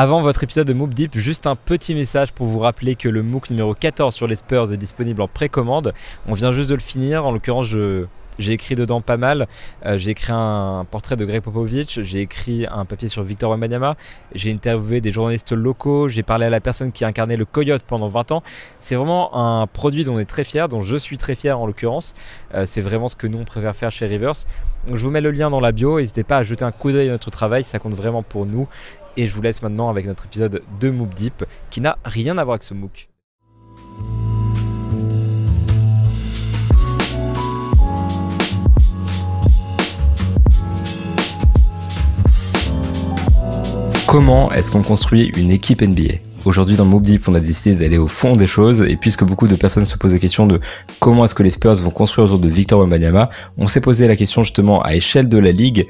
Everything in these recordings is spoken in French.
Avant votre épisode de Moop Deep, juste un petit message pour vous rappeler que le MOOC numéro 14 sur les Spurs est disponible en précommande. On vient juste de le finir, en l'occurrence je j'ai écrit dedans pas mal. Euh, j'ai écrit un portrait de Greg Popovich, j'ai écrit un papier sur Victor Wembanyama, j'ai interviewé des journalistes locaux, j'ai parlé à la personne qui a incarné le Coyote pendant 20 ans. C'est vraiment un produit dont on est très fier, dont je suis très fier en l'occurrence. Euh, c'est vraiment ce que nous on préfère faire chez Rivers. Je vous mets le lien dans la bio, n'hésitez pas à jeter un coup d'œil à notre travail, ça compte vraiment pour nous. Et je vous laisse maintenant avec notre épisode de Moop Deep qui n'a rien à voir avec ce MOOC. Comment est-ce qu'on construit une équipe NBA Aujourd'hui dans Mob Deep, on a décidé d'aller au fond des choses et puisque beaucoup de personnes se posent la question de comment est-ce que les Spurs vont construire autour de Victor Wembanyama, on s'est posé la question justement à échelle de la ligue,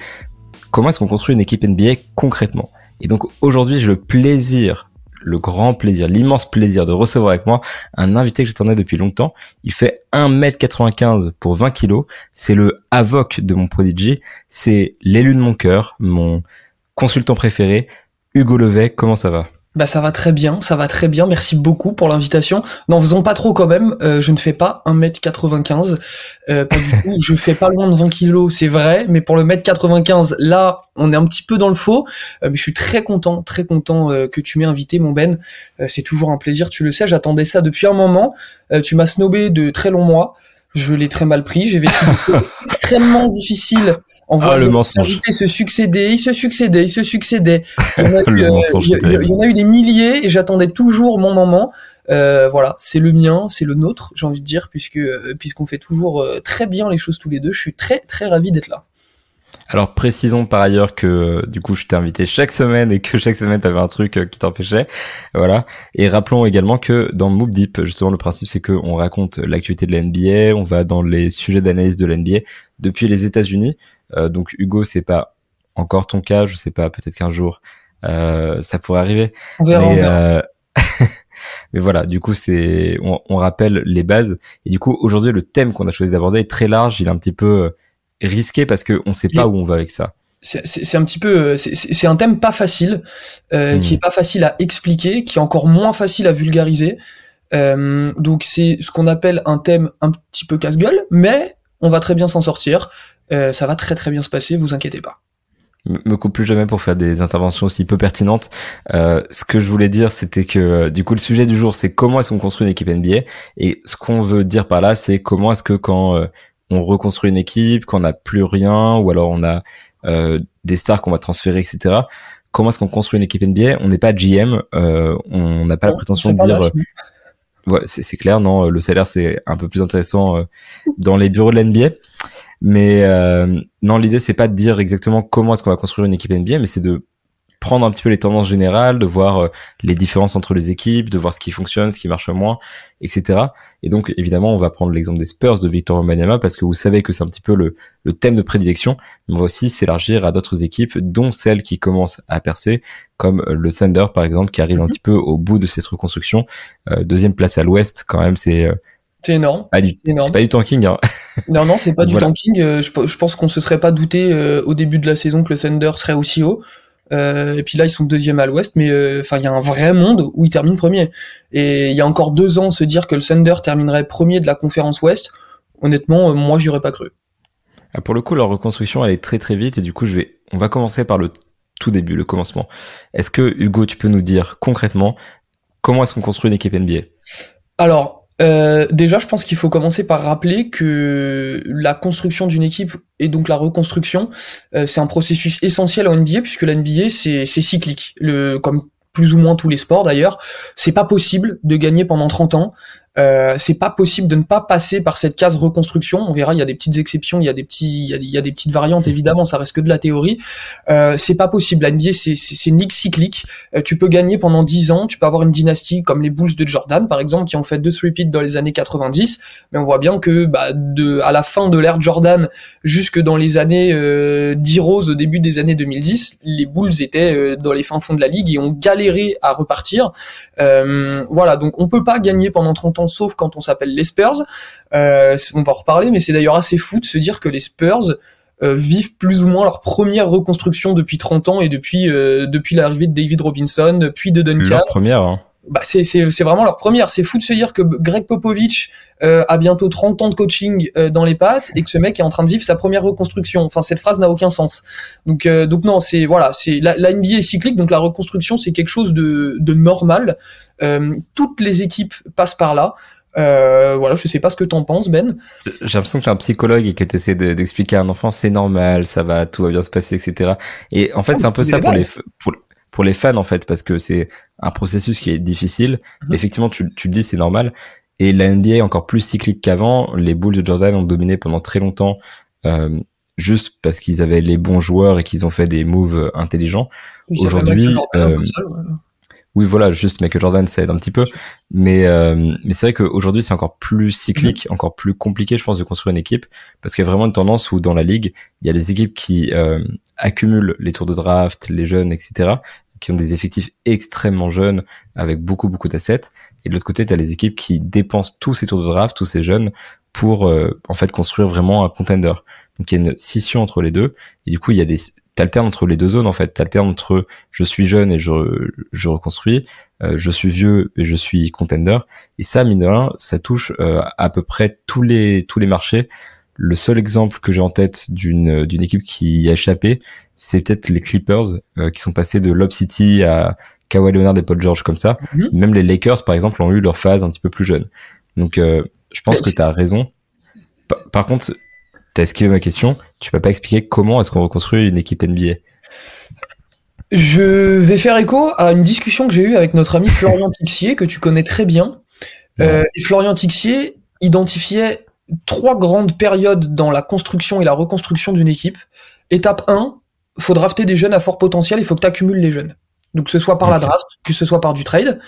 comment est-ce qu'on construit une équipe NBA concrètement? Et donc aujourd'hui, j'ai le plaisir, le grand plaisir, l'immense plaisir de recevoir avec moi un invité que j'attendais depuis longtemps. Il fait 1m95 pour 20 kg, c'est le avoc de mon prodigy, c'est l'élu de mon cœur, mon consultant préféré, Hugo Levet, comment ça va? Bah ça va très bien, ça va très bien. Merci beaucoup pour l'invitation. N'en faisons pas trop quand même. Euh, je ne fais pas 1m95. Euh, pas du tout. Je fais pas loin de 20 kilos, c'est vrai. Mais pour le mètre 95, là, on est un petit peu dans le faux. Euh, mais je suis très content, très content euh, que tu m'aies invité, mon Ben. c'est toujours un plaisir, tu le sais. J'attendais ça depuis un moment. tu m'as snobé de très longs mois. Je l'ai très mal pris. J'ai vécu extrêmement difficile on voit ah, le mensonge. se succéder, il se succédait, il se succédait. Il y en a, eu, euh, il y en a eu des milliers et j'attendais toujours mon moment. Euh, voilà, c'est le mien, c'est le nôtre, j'ai envie de dire, puisque euh, puisqu'on fait toujours très bien les choses tous les deux. Je suis très très ravi d'être là. Alors précisons par ailleurs que du coup je t'ai invité chaque semaine et que chaque semaine tu avais un truc qui t'empêchait. Voilà. Et rappelons également que dans Move Deep, justement le principe c'est qu'on raconte l'actualité de la NBA, on va dans les sujets d'analyse de la NBA depuis les États-Unis. Euh, donc Hugo, c'est pas encore ton cas, je sais pas, peut-être qu'un jour euh, ça pourrait arriver. On verra. Mais, euh, mais voilà, du coup, c'est on, on, rappelle les bases. Et du coup, aujourd'hui, le thème qu'on a choisi d'aborder est très large. Il est un petit peu risqué parce que on sait pas où on va avec ça. C'est un petit peu, c'est un thème pas facile, euh, qui hmm. est pas facile à expliquer, qui est encore moins facile à vulgariser. Euh, donc c'est ce qu'on appelle un thème un petit peu casse-gueule, mais on va très bien s'en sortir. Euh, ça va très très bien se passer, vous inquiétez pas me coupe plus jamais pour faire des interventions aussi peu pertinentes. Euh, ce que je voulais dire, c'était que euh, du coup le sujet du jour, c'est comment est-ce qu'on construit une équipe NBA. Et ce qu'on veut dire par là, c'est comment est-ce que quand on reconstruit une équipe, qu'on n'a plus rien, ou alors on a des stars qu'on va transférer, etc. Comment est-ce qu'on construit une équipe NBA On n'est pas GM, on n'a pas la prétention de dire. Ouais, c'est clair, non. Le salaire c'est un peu plus intéressant dans les bureaux de l'NBA. Mais euh, non, l'idée c'est pas de dire exactement comment est-ce qu'on va construire une équipe NBA, mais c'est de prendre un petit peu les tendances générales, de voir euh, les différences entre les équipes, de voir ce qui fonctionne, ce qui marche moins, etc. Et donc évidemment, on va prendre l'exemple des Spurs de Victor Wembanyama parce que vous savez que c'est un petit peu le, le thème de prédilection. Mais on va aussi s'élargir à d'autres équipes, dont celles qui commencent à percer, comme le Thunder par exemple, qui arrive un mhm. petit peu au bout de cette reconstruction. Euh, deuxième place à l'Ouest, quand même, c'est c'est énorme. C'est pas du tanking. Hein. Non, non, c'est pas du tanking. Euh, je, pense qu'on se serait pas douté euh, au début de la saison que le Thunder serait aussi haut. Euh, et puis là, ils sont deuxième à l'Ouest, mais enfin, il y a un vrai monde où ils terminent premier. Et il y a encore deux ans, se dire que le Thunder terminerait premier de la conférence Ouest, honnêtement, moi, j'y aurais pas cru. Ah, pour le coup, leur reconstruction, elle est très très vite, et du coup, je vais, on va commencer par le tout début, le commencement. Est-ce que Hugo, tu peux nous dire concrètement comment est-ce qu'on construit une équipe NBA Alors, euh, déjà, je pense qu'il faut commencer par rappeler que la construction d'une équipe et donc la reconstruction, euh, c'est un processus essentiel en NBA puisque la NBA c'est cyclique, comme plus ou moins tous les sports d'ailleurs. C'est pas possible de gagner pendant 30 ans. Euh, c'est pas possible de ne pas passer par cette case reconstruction. On verra, il y a des petites exceptions, il y a des petits, il y a, des petites variantes mmh. évidemment. Ça reste que de la théorie. Euh, c'est pas possible. La NBA, c'est c'est ligue cyclique. Euh, tu peux gagner pendant 10 ans. Tu peux avoir une dynastie comme les Bulls de Jordan, par exemple, qui ont fait deux repeats dans les années 90. Mais on voit bien que bah, de à la fin de l'ère Jordan jusque dans les années euh, d'Heroes au début des années 2010, les Bulls étaient euh, dans les fins fonds de la ligue et ont galéré à repartir. Euh, voilà, donc on peut pas gagner pendant 30 ans sauf quand on s'appelle les Spurs. Euh, on va en reparler, mais c'est d'ailleurs assez fou de se dire que les Spurs vivent plus ou moins leur première reconstruction depuis 30 ans et depuis depuis l'arrivée de David Robinson, puis de Duncan. Première. Hein bah c'est vraiment leur première. C'est fou de se dire que Greg Popovich euh, a bientôt 30 ans de coaching euh, dans les pattes et que ce mec est en train de vivre sa première reconstruction. Enfin, cette phrase n'a aucun sens. Donc euh, donc non, c'est voilà, c'est la, la, NBA est cyclique, donc la reconstruction c'est quelque chose de de normal. Euh, toutes les équipes passent par là. Euh, voilà, je sais pas ce que t'en penses, Ben. J'ai l'impression que t'es un psychologue et que t'essaies d'expliquer à un enfant c'est normal, ça va, tout va bien se passer, etc. Et en fait, c'est un peu ça pour les, pour, pour les fans en fait parce que c'est un processus qui est difficile. Mhm. Effectivement, tu, tu le dis, c'est normal. Et la NBA est encore plus cyclique qu'avant. Les Bulls de Jordan ont dominé pendant très longtemps euh, juste parce qu'ils avaient les bons joueurs et qu'ils ont fait des moves intelligents. Aujourd'hui, euh, oui, voilà, juste Michael Jordan, ça aide un petit peu. Mais, euh, mais c'est vrai qu'aujourd'hui, c'est encore plus cyclique, mhm. encore plus compliqué, je pense, de construire une équipe. Parce qu'il y a vraiment une tendance où dans la ligue, il y a les équipes qui euh, accumulent les tours de draft, les jeunes, etc qui ont des effectifs extrêmement jeunes avec beaucoup beaucoup d'assets. Et de l'autre côté tu as les équipes qui dépensent tous ces tours de draft tous ces jeunes pour euh, en fait construire vraiment un contender. Donc il y a une scission entre les deux. Et du coup il y a des t'alternes entre les deux zones en fait. T'alternes entre je suis jeune et je je reconstruis euh, je suis vieux et je suis contender. Et ça mine de rien ça touche euh, à peu près tous les tous les marchés le seul exemple que j'ai en tête d'une d'une équipe qui a échappé, c'est peut-être les Clippers euh, qui sont passés de Lob City à Kawhi Leonard et Paul George comme ça. Mhm. Même les Lakers par exemple ont eu leur phase un petit peu plus jeune. Donc euh, je pense que tu as raison. Par, contre, tu as esquivé ma question, tu peux pas expliquer comment est-ce qu'on reconstruit une équipe NBA Je vais faire écho à une discussion que j'ai eue avec notre ami Florian Tixier que tu connais très bien. Euh, et Florian Tixier identifiait trois grandes périodes dans la construction et la reconstruction d'une équipe. Étape 1, faut drafter des jeunes à fort potentiel, il faut que tu accumules les jeunes. Donc que ce soit par la draft, que ce soit par du trade.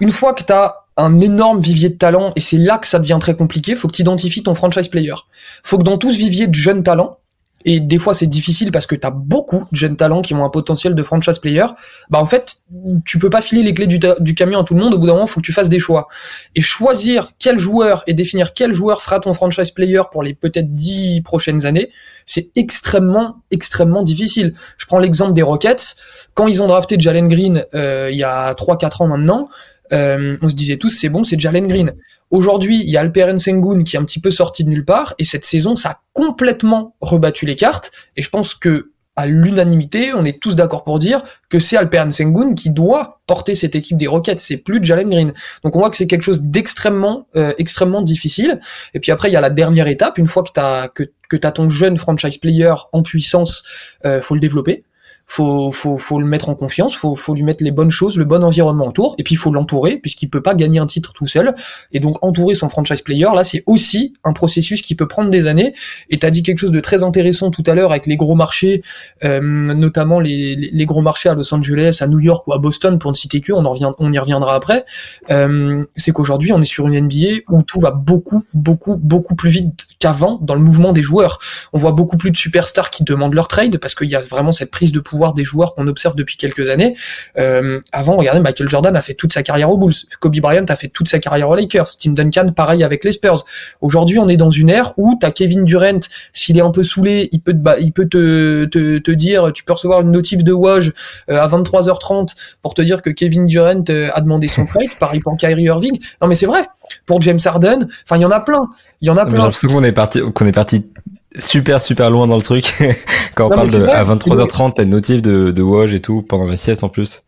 Une fois que tu as un énorme vivier de talent, et c'est là que ça devient très compliqué, faut que tu identifies ton franchise player. Faut que dans tout ce vivier de jeunes talents, et des fois c'est difficile parce que tu as beaucoup de jeunes talents qui ont un potentiel de franchise player, bah en fait, tu peux pas filer les clés du, camion à tout le monde, au bout d'un moment, faut que tu fasses des choix. Et choisir quel joueur et définir quel joueur sera ton franchise player pour les peut-être dix prochaines années, c'est extrêmement, extrêmement difficile. Je prends l'exemple des Rockets. Quand ils ont drafté Jalen Green euh, il y a 3-4 ans maintenant, euh, on se disait tous c'est bon, c'est Jalen Green. Aujourd'hui, il y a Alperen Sengun qui est un petit peu sorti de nulle part, et cette saison, ça a complètement rebattu les cartes, et je pense que à l'unanimité, on est tous d'accord pour dire que c'est Alperen Sengun qui doit porter cette équipe des Rockets, c'est plus Jalen Green. Donc on voit que c'est quelque chose d'extrêmement euh, extrêmement difficile. Et puis après il y a la dernière étape, une fois que tu que que ton jeune franchise player en puissance, euh, faut le développer faut, faut, faut le mettre en confiance, faut, faut lui mettre les bonnes choses, le bon environnement autour, et puis il faut l'entourer, puisqu'il peut pas gagner un titre tout seul. Et donc entourer son franchise player, là, c'est aussi un processus qui peut prendre des années. Et tu as dit quelque chose de très intéressant tout à l'heure avec les gros marchés, euh, notamment les, les, gros marchés à Los Angeles, à New York ou à Boston, pour ne citer que, on, on y reviendra après. Euh, c'est qu'aujourd'hui, on est sur une NBA où tout va beaucoup, beaucoup, beaucoup plus vite qu'avant dans le mouvement des joueurs. On voit beaucoup plus de superstars qui demandent leur trade parce qu'il y a vraiment cette prise de pouvoir des joueurs qu'on observe depuis quelques années. Euh, avant, regardez, Michael Jordan a fait toute sa carrière aux Bulls, Kobe Bryant a fait toute sa carrière aux Lakers, Tim Duncan pareil avec les Spurs. Aujourd'hui, on est dans une ère où t'as Kevin Durant, s'il est un peu saoulé, il peut te, il peut te, te, te dire, tu peux recevoir une notif de Woj euh, à 23h30 pour te dire que Kevin Durant euh, a demandé son trade, pareil pour Kyrie Irving. Non mais c'est vrai. Pour James Harden, enfin il y en a plein. Il y en a plein. J'ai l'impression qu'on est parti, qu'on est parti super super loin dans le truc. Quand on parle de à 23h30, t'as une notif de, de Woj et tout pendant la sieste en plus.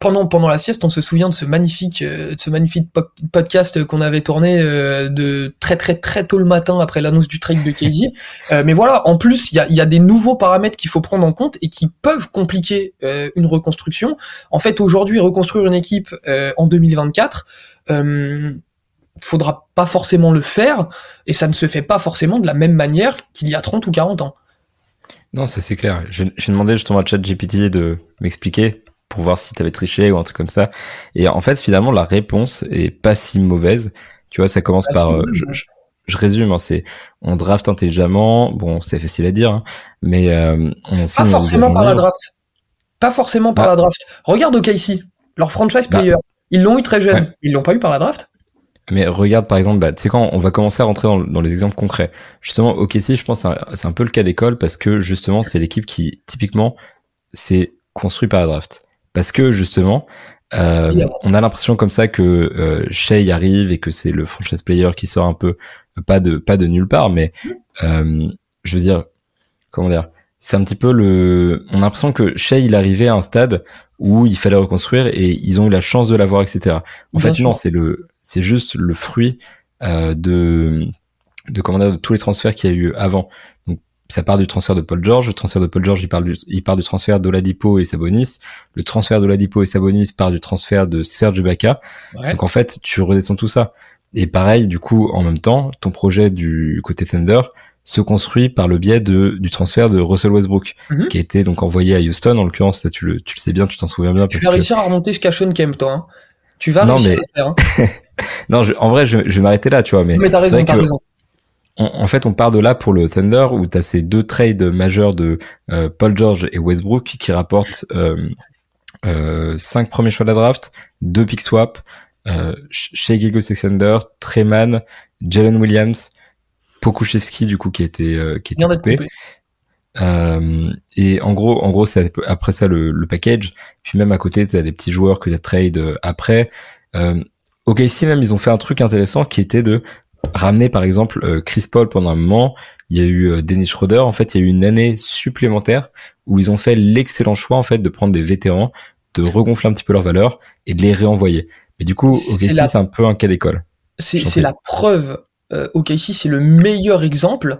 Pendant pendant la sieste, on se souvient de ce magnifique euh, de ce magnifique podcast qu'on avait tourné euh, de très très très tôt le matin après l'annonce du trade de KD. euh, mais voilà, en plus il y a, y a des nouveaux paramètres qu'il faut prendre en compte et qui peuvent compliquer euh, une reconstruction. En fait, aujourd'hui, reconstruire une équipe en 2024 faudra pas forcément le faire, et ça ne se fait pas forcément de la même manière qu'il y a 30 ou 40 ans. Non, ça c'est clair. J'ai demandé justement à ChatGPT de m'expliquer pour voir si tu avais triché ou un truc comme ça. Et en fait, finalement, la réponse est pas si mauvaise. Tu vois, ça commence par... Euh, je, résume, hein, c'est on draft intelligemment. Bon, c'est facile à dire, hein, mais euh, on Pas forcément par la draft. Pas forcément par la draft. Regarde OKC, leur franchise bah. player. Ils l'ont eu très jeune. Ils l'ont pas eu par la draft Mais regarde par exemple, bah, tu sais quand on va commencer à rentrer dans, dans les exemples concrets. Justement, OKC, je pense c'est un, peu le cas d'école parce que justement c'est l'équipe qui typiquement c'est construit par la draft. Parce que justement, euh, on a l'impression comme ça que euh, Shea arrive et que c'est le franchise player qui sort un peu pas de pas de nulle part, mais euh, je veux dire comment dire, c'est un petit peu le. On a l'impression que Shea il arrivait à un stade où il fallait reconstruire et ils ont eu la chance de l'avoir, etc. En fait, non, c'est le c'est juste le fruit euh, de de comment dire, de tous les transferts qu'il y a eu avant. Donc ça part du transfert de Paul George, le transfert de Paul George il, parle du, il part du transfert d'Oladipo et Sabonis, le transfert d'Oladipo et Sabonis part du transfert de Serge Ibaka. Donc en fait, tu redescends tout ça. Et pareil, du coup, en même temps, ton projet du côté Thunder se construit par le biais de, du transfert de Russell Westbrook, mhm. qui a été donc envoyé à Houston. En l'occurrence, tu le, tu le sais bien, tu t'en souviens bien. Tu vas réussir à remonter jusqu'à Sean Kemp, toi. Hein. Tu vas non, réussir mais... à le faire. Hein. non, je, en vrai, je, je vais m'arrêter là, tu vois. Mais, mais t'as raison, t'as raison. en fait, on part de là pour le Thunder où tu as ces deux trades majeurs de euh, Paul George et Westbrook qui rapportent euh, euh, cinq premiers choix de la draft, deux pick swap, euh, Shea Gilgeous-Alexander, Treman, Jalen Williams, Pokushevski du coup qui été euh, qui a été coupé. Euh, et en gros, en gros, c'est après ça le, le, package. Puis même à côté, tu as des petits joueurs que tu trade euh, après. Euh, OKC même, ils ont fait un truc intéressant qui était de ramener par exemple euh, Chris Paul pendant un moment. Il y a eu Dennis Schroeder. En fait, il y a eu une année supplémentaire où ils ont fait l'excellent choix en fait de prendre des vétérans, de regonfler un petit peu leur valeur et de les réenvoyer. Mais du coup, OKC c'est un peu un cas d'école. C'est la preuve euh, OKC c'est le meilleur exemple euh,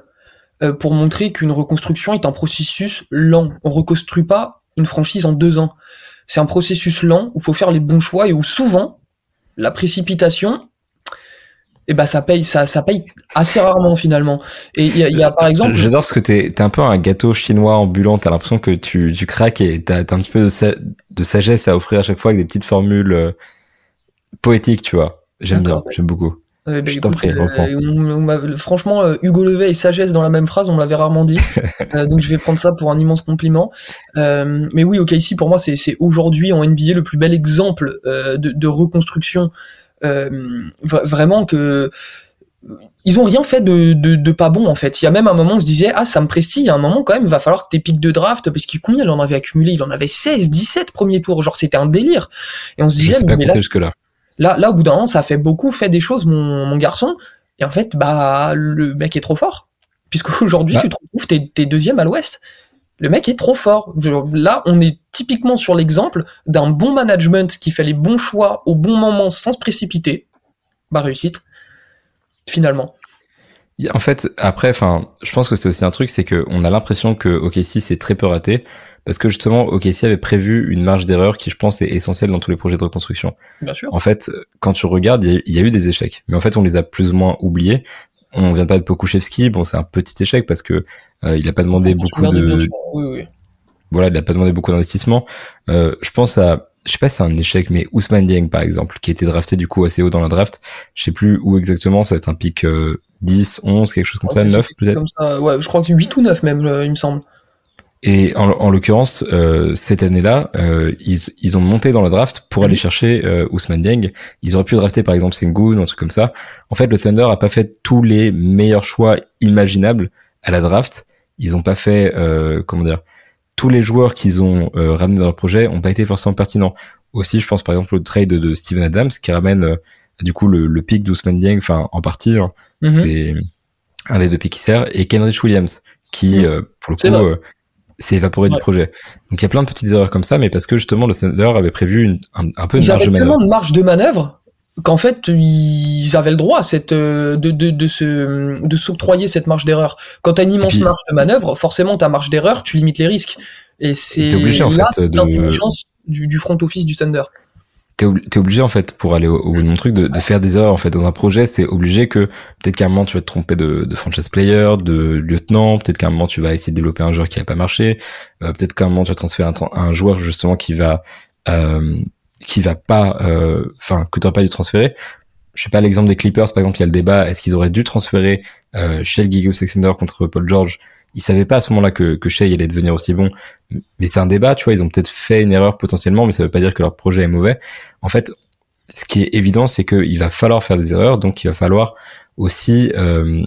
pour montrer qu'une reconstruction est un processus lent. On reconstruit pas une franchise en deux ans. C'est un processus lent où il faut faire les bons choix et où souvent la précipitation, eh ben ça paye, ça, ça paye assez rarement finalement. Et il y a, par exemple. J'adore ce que t'es, t'es un peu un gâteau chinois ambulant. T'as l'impression que tu, tu craques et t'as, as un petit peu de, sagesse à offrir à chaque fois avec des petites formules euh, poétiques, tu vois. J'aime bien, j'aime beaucoup. Euh, bah, je t'en prie, euh, franchement, euh, Hugo Levet et sagesse dans la même phrase, on l'avait rarement dit. donc je vais prendre ça pour un immense compliment. mais oui, ok, ici pour moi, c'est aujourd'hui en NBA le plus bel exemple de, de, reconstruction. vraiment que ils ont rien fait de, de, de, pas bon en fait. Il y a même un moment où je disais ah ça me prestille, il y a un moment quand même il va falloir que tes pics de draft parce qu'il combien il en avait accumulé, il en avait 16, 17 premiers tours, genre c'était un délire. Et on se disait mais là, jusque là. Là, là, au bout d'un an, ça fait beaucoup, fait des choses, mon, mon garçon. Et en fait, bah, le mec est trop fort. Puisqu'aujourd'hui, bah. tu te retrouves, t'es, t'es deuxième à l'ouest. Le mec est trop fort. Là, on est typiquement sur l'exemple d'un bon management qui fait les bons choix au bon moment sans se précipiter. Bah, réussite. Finalement. En fait, après, enfin, je pense que c'est aussi un truc, c'est que on a l'impression que OKC c'est très peu raté, parce que justement OKC avait prévu une marge d'erreur qui je pense est essentielle dans tous les projets de reconstruction. Bien sûr. En fait, quand tu regardes, il y, a eu des échecs, mais en fait on les a plus ou moins oubliés. On vient pas de Pokushevski, bon c'est un petit échec parce que euh, il a pas demandé beaucoup de, oui, oui. voilà, il a pas demandé beaucoup d'investissement. Euh, je pense à je sais pas si c'est un échec, mais Ousmane Dieng par exemple, qui a été drafté du coup assez haut dans la draft. Je sais plus où exactement, ça va être un pic 10, euh, 11, quelque chose comme ça, 9 peut-être. Ouais, je crois que 8 ou 9 même, euh, il me semble. Et en, en l'occurrence, euh, cette année-là, euh, ils, ils ont monté dans la draft pour aller mhm. chercher euh, Ousmane Dieng. Ils auraient pu drafter par exemple Sengun ou un truc comme ça. En fait, le Thunder a pas fait tous les meilleurs choix imaginables à la draft. Ils ont pas fait, euh, comment dire, tous les joueurs qu'ils ont euh, ramenés dans leur projet ont pas été forcément pertinents. Aussi, je pense par exemple au trade de, Steven Adams qui ramène euh, du coup le, le pick d'Ousmane Dieng, enfin en partie, hein. mhm. c'est un des deux picks qui sert, et Kenrich Williams qui, mhm. pour le coup c'est évaporé du projet. Donc il y a plein de petites erreurs comme ça, mais parce que justement le Thunder avait prévu une, un, peu de marge de manœuvre. tellement de marge de manœuvre qu'en fait ils avaient le droit à cette euh, de de de se de s'octroyer cette marge d'erreur. Quand t'as une immense marge de manœuvre, forcément ta marge d'erreur, tu limites les risques. Et c'est obligé en fait de du, du front office du Thunder t'es obligé en fait pour aller au, bout de mon truc de, de, faire des erreurs en fait dans un projet c'est obligé que peut-être qu'à un moment tu vas te tromper de, de franchise player de lieutenant peut-être qu'à un moment tu vas essayer de développer un joueur qui a pas marché euh, peut-être qu'à un moment tu vas transférer un, un joueur justement qui va euh, qui va pas euh, enfin que tu pas dû transférer. Je sais pas l'exemple des Clippers par exemple il y a le débat est-ce qu'ils auraient dû transférer euh, Shell Alexander contre Paul George? Ils savaient pas à ce moment-là que, que Shea allait devenir aussi bon. Mais c'est un débat, tu vois, ils ont peut-être fait une erreur potentiellement, mais ça veut pas dire que leur projet est mauvais. En fait, ce qui est évident, c'est qu'il va falloir faire des erreurs, donc il va falloir aussi euh,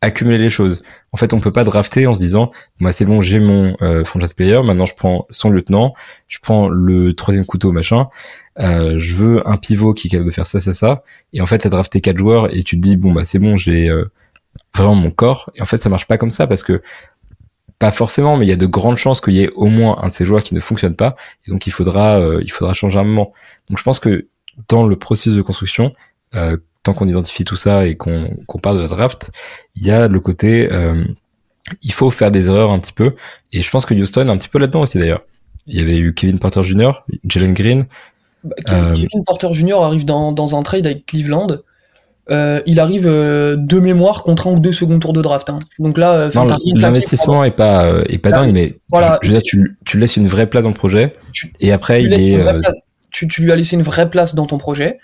accumuler les choses. En fait, on peut pas drafter en se disant, moi c'est bon, j'ai mon euh, franchise player, maintenant je prends son lieutenant, je prends le troisième couteau machin, euh, je veux un pivot qui est capable de faire ça, ça, ça, et en fait, t'as drafté quatre joueurs et tu te dis bon bah c'est bon, j'ai euh, vraiment mon corps, et en fait ça marche pas comme ça parce que pas forcément, mais il y a de grandes chances qu'il y ait au moins un de ces joueurs qui ne fonctionne pas, et donc il faudra euh, il faudra changer un moment. Donc je pense que dans le processus de construction, euh, tant qu'on identifie tout ça et qu'on parle de la draft, il y a le côté euh, il faut faire des erreurs un petit peu et je pense que Houston est un petit peu là-dedans aussi d'ailleurs. Il y avait eu Kevin Porter Jr., Jalen Green. Bah, euh, Kevin, Porter Jr. arrive dans, dans un trade avec Cleveland. Euh, il arrive euh, de mémoire contre un ou deux second tours de draft. Hein. Donc là, l'investissement est pas est pas dingue, mais voilà. je, veux dire, tu, tu laisses une vraie place dans le projet et après il est tu, tu, lui as laissé une vraie place dans ton projet.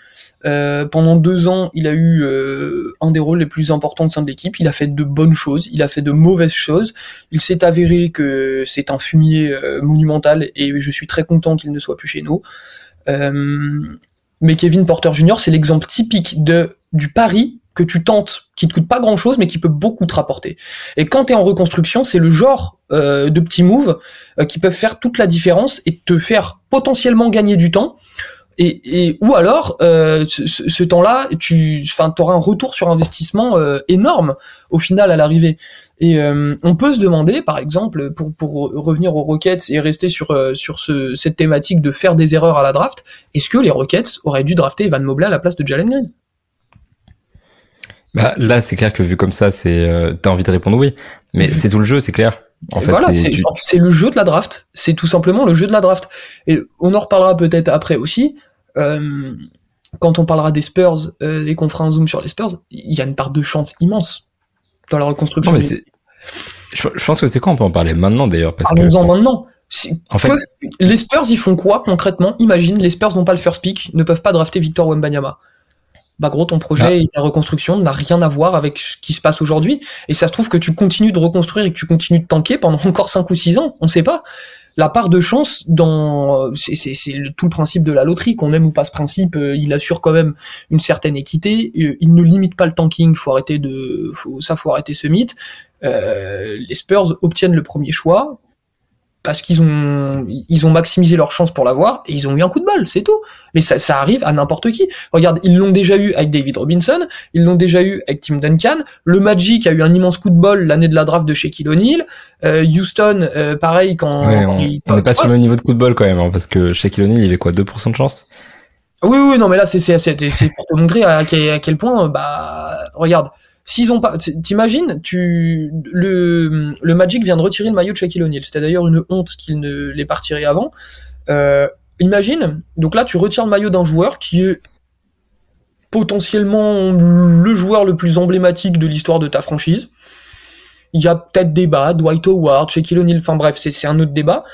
Euh, pendant deux ans, il a eu euh, un des rôles les plus importants au sein de l'équipe. Il a fait de bonnes choses, il a fait de mauvaises choses. Il s'est avéré que c'est un fumier euh, monumental et je suis très content qu'il ne soit plus chez nous. Euh, mais Kevin Porter Jr., c'est l'exemple typique de du pari que tu tentes, qui te coûte pas grand chose, mais qui peut beaucoup te rapporter. Et quand tu es en reconstruction, c'est le genre euh, de petits moves euh, qui peuvent faire toute la différence et te faire potentiellement gagner du temps. Et, et ou alors euh, ce, ce temps-là, tu, enfin, auras un retour sur investissement euh, énorme au final à l'arrivée. Et euh, on peut se demander, par exemple, pour pour revenir aux Rockets et rester sur sur ce, cette thématique de faire des erreurs à la draft, est-ce que les Rockets auraient dû drafter Evan Mobley à la place de Jalen Green? Bah, là, c'est clair que vu comme ça, c'est euh, t'as envie de répondre oui, mais c'est tout le jeu, c'est clair. En fait, voilà, c'est le jeu de la draft. C'est tout simplement le jeu de la draft. Et on en reparlera peut-être après aussi. Euh, quand on parlera des Spurs euh, et qu'on fera un zoom sur les Spurs, il y a une part de chance immense dans la reconstruction. Non, mais c'est. Je, pense que c'est quoi on peut en parler maintenant d'ailleurs Parlons-en maintenant. En fait, les Spurs, ils font quoi concrètement? Imagine, les Spurs n'ont pas le first pick, ne peuvent pas drafter Victor Wembanyama bah gros ton projet ah. et ta reconstruction n'a rien à voir avec ce qui se passe aujourd'hui et ça se trouve que tu continues de reconstruire et que tu continues de tanker pendant encore 5 ou 6 ans, on sait pas. La part de chance dans c'est c'est tout le principe de la loterie qu'on aime ou pas ce principe, euh, il assure quand même une certaine équité, euh, il ne limite pas le tanking, faut arrêter de faut ça faut arrêter ce mythe. Euh, les Spurs obtiennent le premier choix, parce qu'ils ont ils ont maximisé leur chance pour l'avoir et ils ont eu un coup de balle, c'est tout. Mais ça, ça arrive à n'importe qui. Regarde, ils l'ont déjà eu avec David Robinson, ils l'ont déjà eu avec Tim Duncan. Le Magic a eu un immense coup de bol l'année de la draft de Shaquille O'Neal. Euh, Houston, euh, pareil quand, on n'est pas sur le niveau de coup de bol quand même, hein, parce que Shaquille O'Neal il avait quoi 2% de chance? Oui, oui, non, mais là c'est c'est c'est pour te montrer à quel, à quel point bah regarde S'ils ont pas, t'imagines, tu le le Magic vient de retirer le maillot de Shaquille O'Neal. C'était d'ailleurs une honte qu'il ne l'ait pas retiré avant. Euh, imagine, donc là tu retires le maillot d'un joueur qui est potentiellement le joueur le plus emblématique de l'histoire de ta franchise. Il y a peut-être débat, Dwight Howard, Shaquille O'Neal, enfin bref, c'est un autre débat.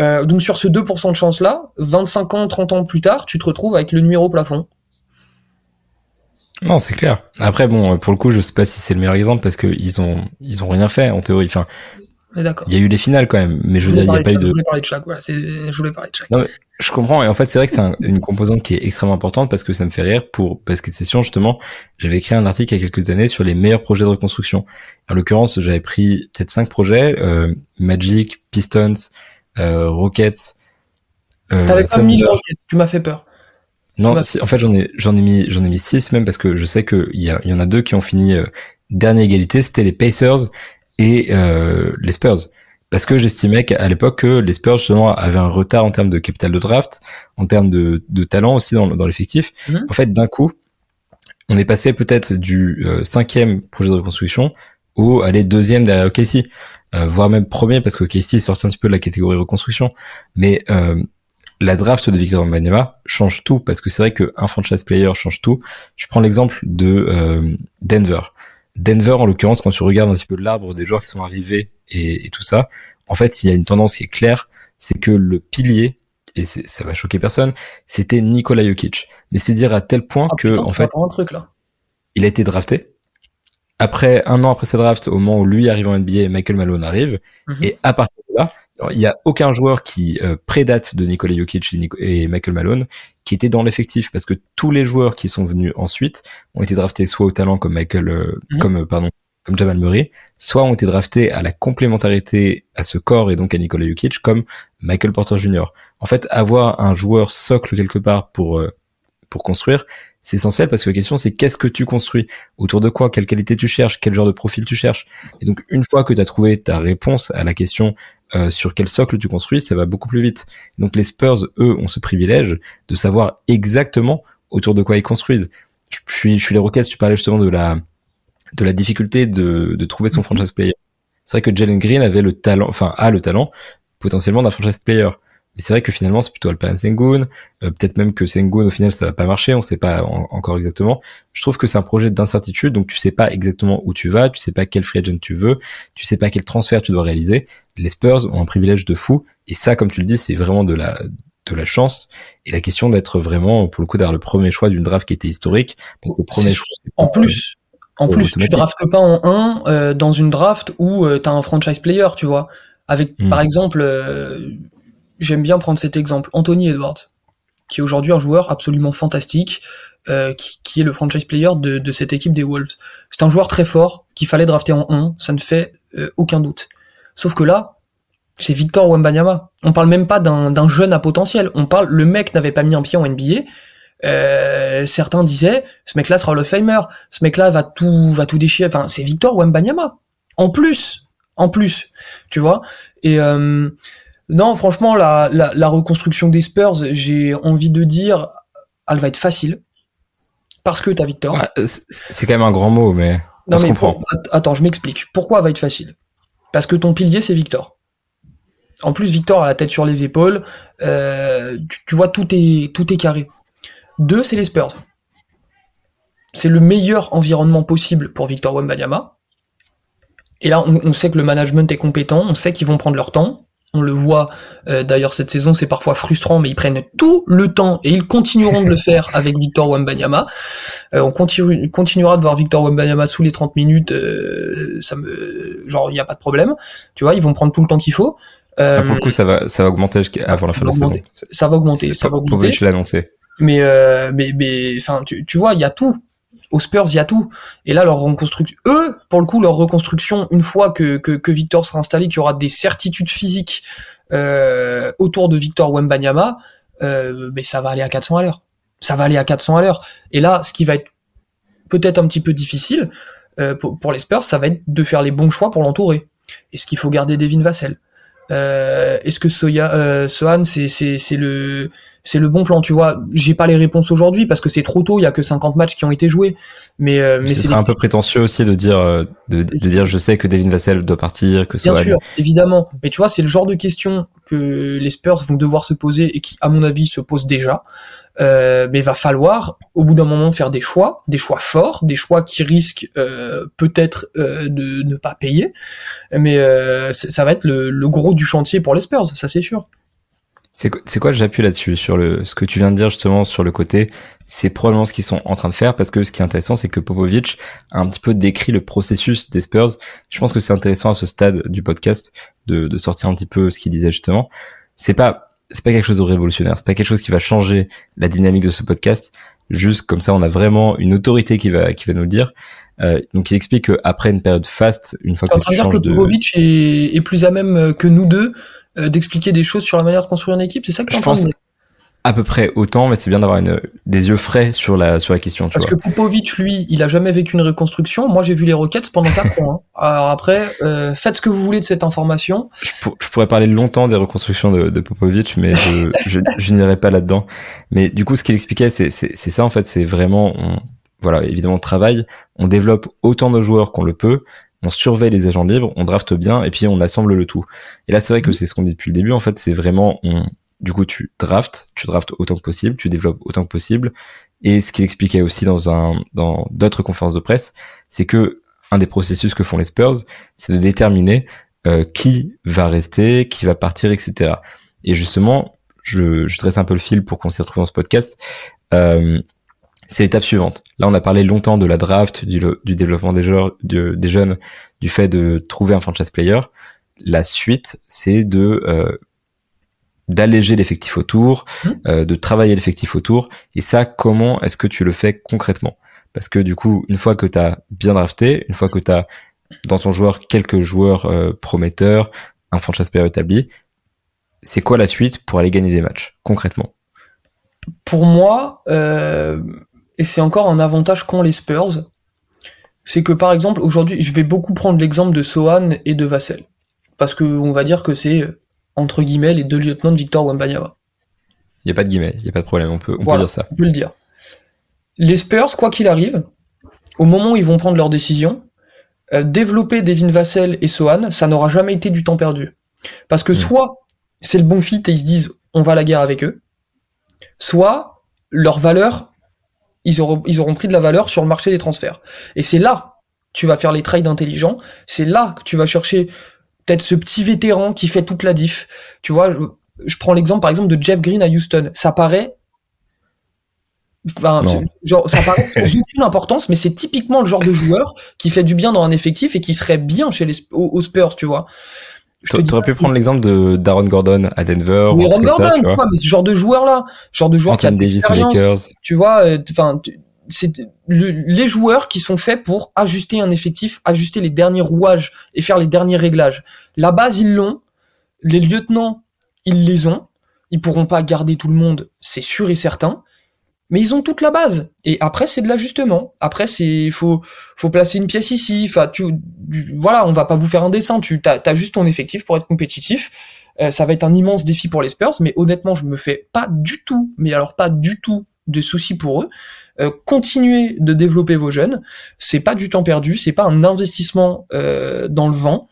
Euh, donc sur ce 2% de chance là, 25 ans, 30 ans plus tard, tu te retrouves avec le numéro plafond. Non, c'est clair. Après, bon, pour le coup, je sais pas si c'est le meilleur exemple parce que ils ont, ils ont rien fait en théorie. Enfin, d'accord. Il y a eu les finales quand même, mais je, veux dire, il y a pas eu de. Je voulais parler de chaque. Voilà, je voulais parler de chaque. Non, mais je comprends. Et en fait, c'est vrai que c'est une composante qui est extrêmement importante parce que ça me fait rire. Pour Basket Session, justement, j'avais écrit un article il y a quelques années sur les meilleurs projets de reconstruction. En l'occurrence, j'avais pris peut-être cinq projets euh, Magic, Pistons, euh, Rockets. Euh, T'avais pas mis Rockets. Tu m'as fait peur. Non, en fait j'en ai j'en ai mis j'en ai mis six même parce que je sais que il y, y en a deux qui ont fini euh, dernière égalité, c'était les Pacers et euh, les Spurs. Parce que j'estimais qu'à l'époque que les Spurs justement avaient un retard en termes de capital de draft, en termes de, de talent aussi dans, dans l'effectif. Mhm. En fait, d'un coup, on est passé peut-être du euh, cinquième projet de reconstruction au aller deuxième derrière OKC, euh, voire même premier parce que OKC est sorti un petit peu de la catégorie reconstruction. Mais euh, la draft de Victor Wembanyama change tout parce que c'est vrai qu'un franchise player change tout. Je prends l'exemple de euh, Denver. Denver, en l'occurrence, quand tu regardes un petit peu l'arbre des joueurs qui sont arrivés et, tout ça, en fait, il y a une tendance qui est claire, c'est que le pilier, et ça va choquer personne, c'était Nikola Jokic. Mais c'est dire à tel point ah, que, en fait, un truc, là. il a été drafté. Après, un an après sa draft, au moment où lui arrive en NBA, Michael Malone arrive, mhm. et à partir il y a aucun joueur qui euh, prédate de Nikola Jokic et, Michael Malone qui était dans l'effectif parce que tous les joueurs qui sont venus ensuite ont été draftés soit au talent comme Michael, euh, mhm. comme pardon, comme Jamal Murray, soit ont été draftés à la complémentarité à ce corps et donc à Nikola Jokic comme Michael Porter Jr. En fait, avoir un joueur socle quelque part pour pour construire, c'est essentiel parce que la question c'est qu'est-ce que tu construis? Autour de quoi? Quelle qualité tu cherches? Quel genre de profil tu cherches? Et donc une fois que tu as trouvé ta réponse à la question euh, sur quel socle tu construis ça va beaucoup plus vite. Donc les Spurs eux ont ce privilège de savoir exactement autour de quoi ils construisent. Je suis je suis les Rockets tu parlais justement de la de la difficulté de, de trouver son mhm. franchise player. C'est vrai que Jalen Green avait le talent enfin a le talent potentiellement d'un franchise player mais c'est vrai que finalement, c'est plutôt Alperen Sengun. Euh, peut-être même que Sengun, au final, ça va pas marcher. On sait pas encore exactement. Je trouve que c'est un projet d'incertitude. Donc, tu sais pas exactement où tu vas. Tu sais pas quel free agent tu veux. Tu sais pas quel transfert tu dois réaliser. Les Spurs ont un privilège de fou. Et ça, comme tu le dis, c'est vraiment de la, de la chance et la question d'être vraiment, pour le coup, d'avoir le premier choix d'une draft qui était historique. Parce que premier choix, en plus, en plus, tu draftes pas en 1 euh, dans une draft où euh, tu as un franchise player, tu vois. Avec, hmm. par exemple, j'aime bien prendre cet exemple. Anthony Edwards, qui est aujourd'hui un joueur absolument fantastique, euh, qui, est le franchise player de, cette équipe des Wolves. C'est un joueur très fort qu'il fallait drafter en 1, ça ne fait euh, aucun doute. Sauf que là, c'est Victor Wembanyama. On parle même pas d'un jeune à potentiel. On parle, le mec n'avait pas mis un pied en NBA. Euh, certains disaient, ce mec-là sera le Famer. Ce mec-là va tout, va tout déchirer. Enfin, c'est Victor Wembanyama. En plus, en plus, tu vois. Et euh, non, franchement, la, la, reconstruction des Spurs, j'ai envie de dire, elle va être facile. Parce que t'as Victor. c'est quand même un grand mot, mais non, on mais comprend. attends, je m'explique. Pourquoi elle va être facile? Parce que ton pilier, c'est Victor. En plus, Victor a la tête sur les épaules. Euh, tu, vois, tout est, tout est carré. Deux, c'est les Spurs. C'est le meilleur environnement possible pour Victor Wembanyama. Et là, on, sait que le management est compétent, on sait qu'ils vont prendre leur temps. On le voit euh, d'ailleurs cette saison, c'est parfois frustrant, mais ils prennent tout le temps et ils continueront de le faire avec Victor Wembanyama. Euh, on continue, continuera de voir Victor Wembanyama sous les 30 minutes, euh, ça me, genre il n'y a pas de problème. Tu vois, ils vont prendre tout le temps qu'il faut. Ah, pour le coup, ça va, ça va augmenter avant la fin de la saison. Ça va augmenter, ça va augmenter. Je l'ai annoncé. Mais, mais, mais, enfin, tu, tu vois, il y a tout aux Spurs, il y a tout. Et là, leur reconstruction, eux, pour le coup, leur reconstruction, une fois que, que, que Victor sera installé, qu'il y aura des certitudes physiques euh, autour de Victor Wembanyama, euh, mais ça va aller à 400 à l'heure. Ça va aller à 400 à l'heure. Et là, ce qui va être peut-être un petit peu difficile euh, pour, pour, les Spurs, ça va être de faire les bons choix pour l'entourer. Est-ce qu'il faut garder Devin Vassell? Euh, Est-ce que Soya, euh, Sohan, c'est, c'est, c'est le c'est le bon plan, tu vois. J'ai pas les réponses aujourd'hui parce que c'est trop tôt, il y a que 50 matchs qui ont été joués. Mais, euh, mais c'est un peu prétentieux aussi de dire, euh, de, dire, je sais que Devin Vassell doit partir, que Bien sûr, évidemment. Mais tu vois, c'est le genre de questions que les Spurs vont devoir se poser et qui, à mon avis, se posent déjà. Euh, mais va falloir, au bout d'un moment, faire des choix, des choix forts, des choix qui risquent euh, peut-être euh, de ne pas payer. Mais ça va être le, le gros du chantier pour les Spurs, ça c'est sûr. C'est quoi, j'appuie là-dessus sur le ce que tu viens de dire justement sur le côté, c'est probablement ce qu'ils sont en train de faire parce que ce qui est intéressant c'est que Popovic a un petit peu décrit le processus des Spurs. Je pense que c'est intéressant à ce stade du podcast de, de sortir un petit peu ce qu'il disait justement. C'est pas c'est pas quelque chose de révolutionnaire, c'est pas quelque chose qui va changer la dynamique de ce podcast. Juste comme ça, on a vraiment une autorité qui va qui va nous le dire. Euh, donc il explique qu'après une période faste, une fois que tu changes de Popovic est, est plus à même que nous deux d'expliquer des choses sur la manière de construire une équipe C'est ça que je pense à peu près autant, mais c'est bien d'avoir des yeux frais sur la, sur la question. Parce que Popovic, lui, il a jamais vécu une reconstruction. Moi, j'ai vu les Rockets pendant 4 ans. Hein. Alors après, euh, faites ce que vous voulez de cette information. Je, pourrais parler longtemps des reconstructions de, de Popovic, mais je, je, je n'irai pas là-dedans. Mais du coup, ce qu'il expliquait, c'est ça en fait, c'est vraiment, on, voilà, évidemment, on travaille, on développe autant de joueurs qu'on le peut, on surveille les agents libres, on drafte bien et puis on assemble le tout. Et là, c'est vrai que mhm. c'est ce qu'on dit depuis le début. En fait, c'est vraiment, on, du coup, tu draftes, tu draftes autant que possible, tu développes autant que possible. Et ce qu'il expliquait aussi dans un, dans d'autres conférences de presse, c'est que un des processus que font les Spurs, c'est de déterminer euh, qui va rester, qui va partir, etc. Et justement, je, je dresse un peu le fil pour qu'on s'y retrouve dans ce podcast. Euh, c'est l'étape suivante. Là, on a parlé longtemps de la draft, du, du développement des, joueurs, des jeunes, du fait de trouver un franchise player. la suite, c'est de euh, d'alléger l'effectif autour, Mmh. euh, de travailler l'effectif autour. Et ça, comment est-ce que tu le fais concrètement? Parce que du coup, une fois que tu as bien drafté, une fois que tu as dans ton joueur quelques joueurs euh, prometteurs, un franchise player établi, c'est quoi la suite pour aller gagner des matchs concrètement? Pour moi, euh, et c'est encore un avantage qu'ont les Spurs, c'est que par exemple aujourd'hui, je vais beaucoup prendre l'exemple de Sohan et de Vassell, parce que on va dire que c'est euh, entre guillemets les deux lieutenants de Victor Wembanyama. Il y a pas de guillemets, il y a pas de problème, on peut on Voilà. peut dire ça. On peut le dire. Les Spurs, quoi qu'il arrive, au moment où ils vont prendre leur décision, euh, développer Devin Vassell et Sohan, ça n'aura jamais été du temps perdu. Parce que Mm. soit c'est le bon fit et ils se disent on va à la guerre avec eux, soit leur valeur, ils auront, ils auront pris de la valeur sur le marché des transferts. Et c'est là que tu vas faire les trades intelligents, c'est là que tu vas chercher peut-être ce petit vétéran qui fait toute la diff. Tu vois, je, je prends l'exemple par exemple de Jeff Green à Houston. Ça paraît Enfin, genre, ça paraît sans aucune importance, mais c'est typiquement le genre de joueur qui fait du bien dans un effectif et qui serait bien chez les aux Spurs, tu vois. T'aurais pu prendre l'exemple de Daron Gordon à Denver, mais ou Aaron Gordon, ça, tu vois. mais ce genre de joueur là, genre de joueur qui a Davis Lakers. tu vois, euh, enfin, c'est le- les joueurs qui sont faits pour ajuster un effectif, ajuster les derniers rouages et faire les derniers réglages. La base, ils l'ont. Les lieutenants, ils les ont. Ils pourront pas garder tout le monde, c'est sûr et certain. Mais ils ont toute la base. Et après, c'est de l'ajustement. Après, c'est, faut, faut placer une pièce ici. Enfin, tu, voilà, on va pas vous faire un dessin. Tu, t'as, t'as juste ton effectif pour être compétitif. Euh, ça va être un immense défi pour les Spurs, mais honnêtement, je me fais pas du tout, mais alors pas du tout de soucis pour eux. Euh, continuez de développer vos jeunes. C'est pas du temps perdu, c'est pas un investissement euh, dans le vent.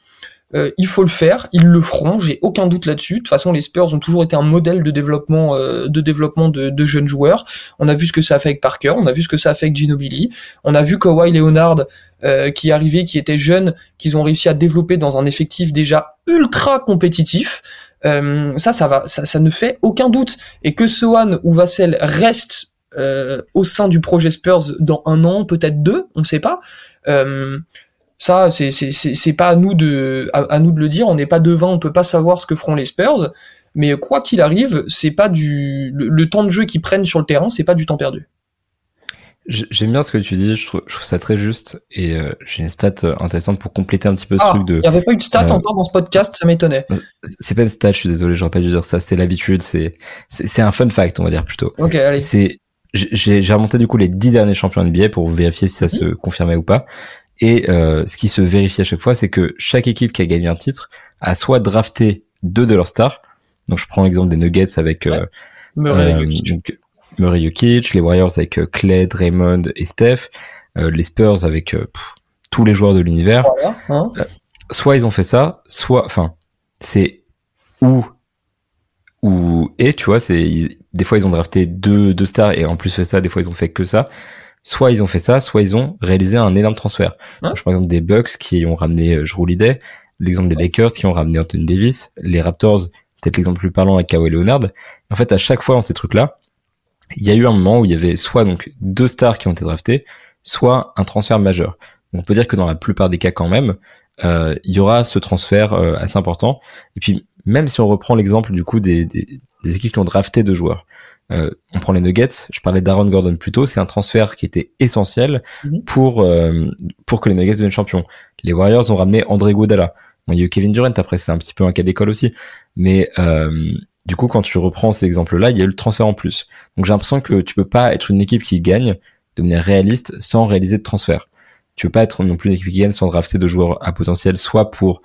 Euh, il faut le faire, ils le feront, j'ai aucun doute là-dessus. De toute façon, les Spurs ont toujours été un modèle de développement, euh, de développement de, jeunes joueurs. On a vu ce que ça a fait avec Parker, on a vu ce que ça a fait avec Ginobili, on a vu Kawhi Leonard euh, qui est arrivé, qui était jeune, qu'ils ont réussi à développer dans un effectif déjà ultra compétitif. Euh, ça, ça va, ça, ne fait aucun doute. Et que Sohan ou Vassell restent euh, au sein du projet Spurs dans un an, peut-être deux, on sait pas. Euh, ça, c'est c'est pas à nous de à, à nous de le dire. On n'est pas devin, on peut pas savoir ce que feront les Spurs. Mais quoi qu'il arrive, c'est pas du le, le temps de jeu qu'ils prennent sur le terrain, c'est pas du temps perdu. J'ai- J'aime bien ce que tu dis, je trouve, je trouve ça très juste et euh, j'ai une stat euh, intéressante pour compléter un petit peu ce Ah, truc de. il y avait pas eu de stat euh, encore dans ce podcast, ça m'étonnait. C'est pas une stat, je suis désolé, j'aurais pas dû dire ça. C'est l'habitude, c'est c'est un fun fact, on va dire plutôt. Ok, allez. C'est j'ai j'ai remonté du coup les dix derniers champions NBA pour vérifier si ça se confirmait ou pas. Et euh, ce qui se vérifie à chaque fois, c'est que chaque équipe qui a gagné un titre a soit drafté deux de leurs stars. Donc je prends l'exemple des Nuggets avec euh, Murray, euh, Jokic. Murray Jokic, les Warriors avec euh, Clay, Draymond et Steph, euh, les Spurs avec euh, pff, tous les joueurs de l'univers. Voilà, hein. Soit ils ont fait ça, soit, enfin, c'est ou ou et tu vois, c'est des fois ils ont drafté deux deux stars et en plus fait ça, des fois ils ont fait que ça. Soit ils ont fait ça, soit ils ont réalisé un énorme transfert. Hein je prends l'exemple des Bucks qui ont ramené euh, Jrue Holiday, l'exemple des Lakers qui ont ramené Anthony Davis, les Raptors, peut-être l'exemple le plus parlant avec Kawhi Leonard. En fait, à chaque fois dans ces trucs-là, il y a eu un moment où il y avait soit donc deux stars qui ont été draftées, soit un transfert majeur. Donc on peut dire que dans la plupart des cas quand même, euh, il y aura ce transfert euh, assez important. Et puis même si on reprend l'exemple du coup des, des, des équipes qui ont drafté deux joueurs, euh, on prend les Nuggets. Je parlais d'Aaron Gordon plus tôt, c'est un transfert qui était essentiel Mhm. pour euh, pour que les Nuggets deviennent champions. Les Warriors ont ramené André Iguodala. Bon, il y a eu Kevin Durant après, c'est un petit peu un cas d'école aussi, mais euh, du coup, quand tu reprends ces exemples-là, il y a eu le transfert en plus. Donc j'ai l'impression que tu peux pas être une équipe qui gagne de manière réaliste sans réaliser de transfert. Tu peux pas être non plus une équipe qui gagne sans drafter de joueurs à potentiel, soit pour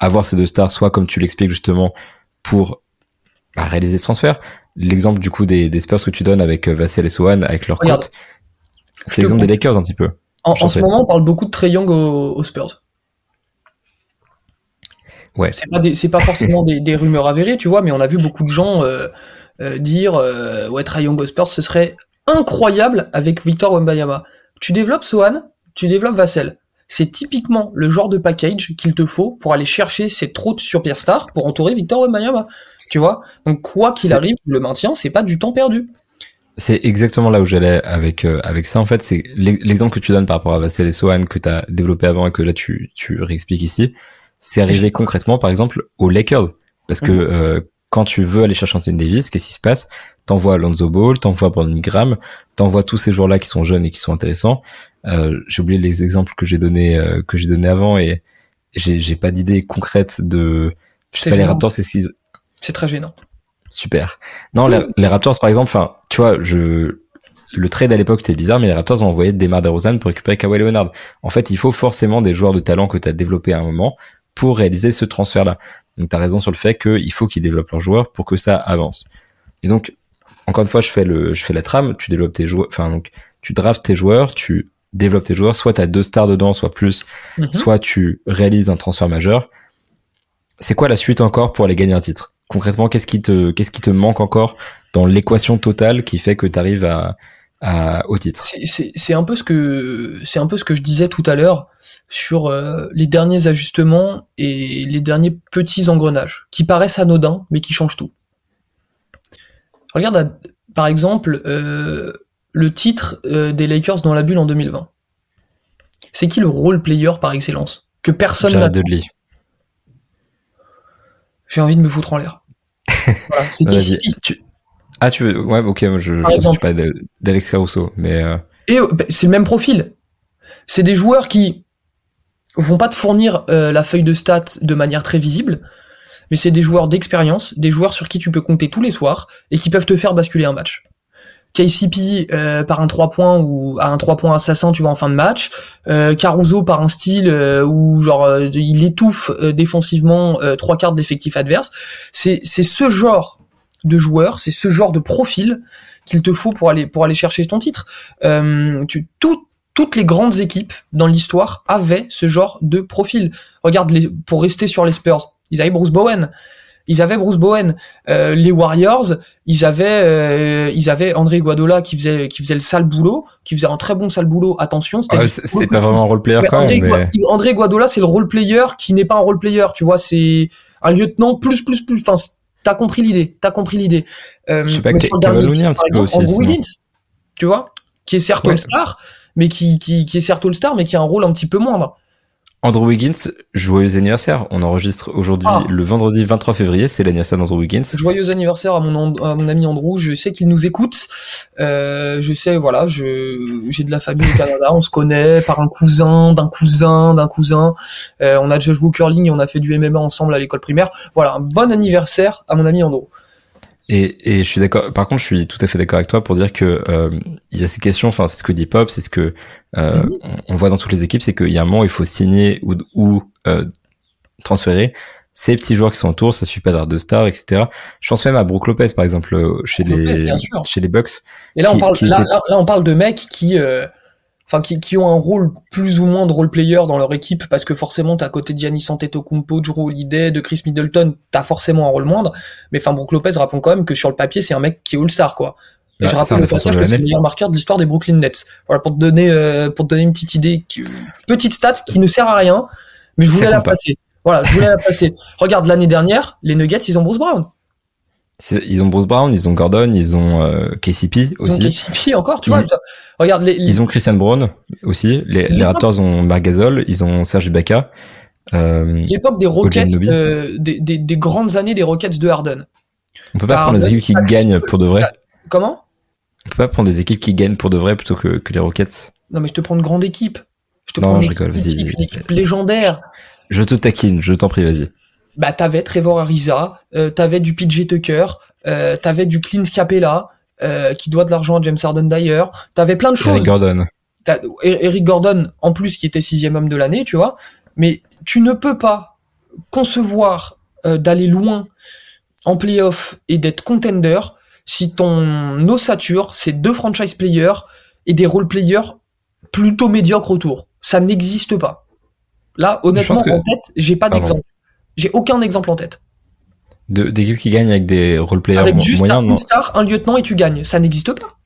avoir ces deux stars, soit comme tu l'expliques justement pour bah, réaliser ce transfert. L'exemple du coup des, des Spurs que tu donnes avec euh, Vassell et Sohan, avec leur cote, c'est l'exemple des. Lakers un petit peu. En, ce moment, on parle beaucoup de Trey Young aux, aux Spurs. Ouais. C'est pas des- c'est pas forcément des, des rumeurs avérées, tu vois, mais on a vu beaucoup de gens euh, euh, dire euh, ouais Trae Young aux Spurs, ce serait incroyable avec Victor Wembanyama. Tu développes Sohan, tu développes Vassell. C'est typiquement le genre de package qu'il te faut pour aller chercher ces trop de superstars pour entourer Victor Wembanyama. Tu vois? Donc quoi qu'il arrive, le maintien, c'est pas du temps perdu. C'est exactement là où j'allais avec euh, avec ça en fait, c'est l'ex- l'exemple que tu donnes par rapport à Vassell et Sohan que tu as développé avant et que là tu tu réexpliques ici, c'est arrivé concrètement, par exemple, aux Lakers. Parce que euh, quand tu veux aller chercher Anthony Davis, qu'est-ce qui se passe? T'envoies Lonzo Ball, t'envoies Brandon Graham, t'envoies tous ces joueurs-là qui sont jeunes et qui sont intéressants. Euh, j'ai oublié les exemples que j'ai donnés euh, que j'ai donné avant et j'ai pas d'idée concrète de. Je sais pas les. Raptors, c'est ce qu'ils C'est très gênant. Super. Non, les, les Raptors, par exemple, enfin, tu vois, je, le trade à l'époque était bizarre, mais les Raptors ont envoyé Demar DeRozan pour récupérer Kawhi Leonard. En fait, il faut forcément des joueurs de talent que tu as développé à un moment pour réaliser ce transfert-là. Donc, tu as raison sur le fait qu'il faut qu'ils développent leurs joueurs pour que ça avance. Et donc, encore une fois, je fais le, je fais la trame, tu développes tes joueurs, enfin, donc, tu draftes tes joueurs, tu développes tes joueurs, soit tu as deux stars dedans, soit plus, Mhm. soit tu réalises un transfert majeur. C'est quoi la suite encore pour aller gagner un titre? Concrètement, qu'est-ce qui te qu'est-ce qui te manque encore dans l'équation totale qui fait que tu arrives à, à au titre? C'est- un peu ce que c'est un peu ce que je disais tout à l'heure sur euh, les derniers ajustements et les derniers petits engrenages qui paraissent anodins mais qui changent tout. Regarde à- par exemple euh, le titre euh, des Lakers dans la bulle en 2020. C'est qui le role player par excellence que personne n'a Jared Dudley. J'ai envie de me foutre en l'air. Voilà, c'est. Tu... Ah tu veux ouais ok moi je, je Par exemple. de- d'Alex Caruso mais euh, Et euh, bah, c'est le même profil. C'est des joueurs qui vont pas te fournir euh, la feuille de stats de manière très visible, mais c'est des joueurs d'expérience, des joueurs sur qui tu peux compter tous les soirs et qui peuvent te faire basculer un match. KCP euh, par un 3 points ou à un 3 points assassin tu vois en fin de match, euh, Caruso par un style euh, où genre euh, il étouffe euh, défensivement trois quarts d'effectifs adverses. C'est c'est ce genre de joueur, c'est ce genre de profil qu'il te faut pour aller pour aller chercher ton titre. Tu, tout- toutes les grandes équipes dans l'histoire avaient ce genre de profil. Regarde, les, pour rester sur les Spurs, ils Bruce Bowen. Ils avaient Bruce Bowen. Euh, les Warriors, ils avaient, euh, ils avaient André Guadola qui faisait, qui faisait le sale boulot, qui faisait un très bon sale boulot. Attention, c'était ah, c'est pas vraiment un role player quand André, même mais André Guadola, c'est le role player qui n'est pas un role player, tu vois, c'est un lieutenant plus plus plus. Enfin, t'as compris l'idée, t'as compris l'idée. Euh, Je sais pas, un petit peu exemple, aussi, tu vois, qui est certes Ouais. All-Star, mais qui, qui qui est certes All-Star, mais qui a un rôle un petit peu moindre. Andrew Wiggins joyeux anniversaire on enregistre aujourd'hui Ah. le vendredi 23 février c'est l'anniversaire d'Andrew Wiggins Joyeux anniversaire à mon And- à mon ami Andrew. Je sais qu'il nous écoute. Euh, je sais, voilà, je j'ai de la famille au Canada. On se connaît par un cousin, d'un cousin, d'un cousin. Euh, on a déjà joué au curling et on a fait du MMA ensemble à l'école primaire. Voilà, un bon anniversaire à mon ami Andrew. Et, et je suis d'accord. Par contre, je suis tout à fait d'accord avec toi pour dire que euh, il y a ces questions. Enfin, c'est ce que dit Pop, c'est ce que euh, Mhm. on, on voit dans toutes les équipes, c'est qu'il y a un moment où il faut signer ou, ou euh, transférer ces petits joueurs qui sont autour. Ça suffit pas d'avoir de stars, etc. Je pense même à Brook Lopez, par exemple, euh, chez Brook les chez les Bucks. Et là, on parle, était- là, là, on parle de mecs qui, euh, enfin, qui, qui ont un rôle plus ou moins de role player dans leur équipe, parce que forcément, t'as à côté de Giannis Antetokounmpo, Drew Holiday, de Chris Middleton, t'as forcément un rôle moindre. Mais enfin, Brook Lopez, rappelons quand même que sur le papier, c'est un mec qui est all-star, quoi. Et je rappelle le passage de que c'est le meilleur marqueur de l'histoire des Brooklyn Nets. Voilà, pour te donner, euh, pour te donner une petite idée, petite stat qui ne sert à rien, mais je voulais la passer. Voilà, je voulais la passer. Regarde, l'année dernière, les Nuggets, ils ont Bruce Brown. Ils ont Bruce Brown, ils ont Gordon, ils ont euh, KCP Ils ont aussi. KCP encore, tu Ils- vois. Regarde, les, les- Ils ont Christian Brown aussi. Les, les Raptors ont Marc Gasol, ils ont Serge Ibaka. Euh, l'époque des Rockets, euh, des, des, des grandes années des Rockets de Harden. on peut pas prendre des équipes qui gagnent pour de vrai. Comment? On peut pas prendre des équipes qui gagnent pour de vrai plutôt que, que les Rockets. Non, mais je te prends une grande équipe. Je te Non, prends une je équipe, rigole, vas-y. une équipe légendaire. Je te taquine, je t'en prie, vas-y. Bah, t'avais Trevor Ariza, euh, t'avais du PJ Tucker, euh, t'avais du Clint Capella, euh, qui doit de l'argent à James Harden d'ailleurs. T'avais plein de Eric choses. Gordon. T'as- Eric Gordon, en plus, qui était sixième homme de l'année, tu vois. Mais tu ne peux pas concevoir euh, d'aller loin en playoff et d'être contender si ton ossature, c'est deux franchise players et des role players plutôt médiocres autour. Ça n'existe pas. Là, honnêtement, que- en tête, j'ai pas d'exemple. J'ai aucun exemple en tête. D'équipes qui gagnent avec des roleplayers Avec juste moyens, un, une star, un lieutenant et tu gagnes. Ça n'existe pas.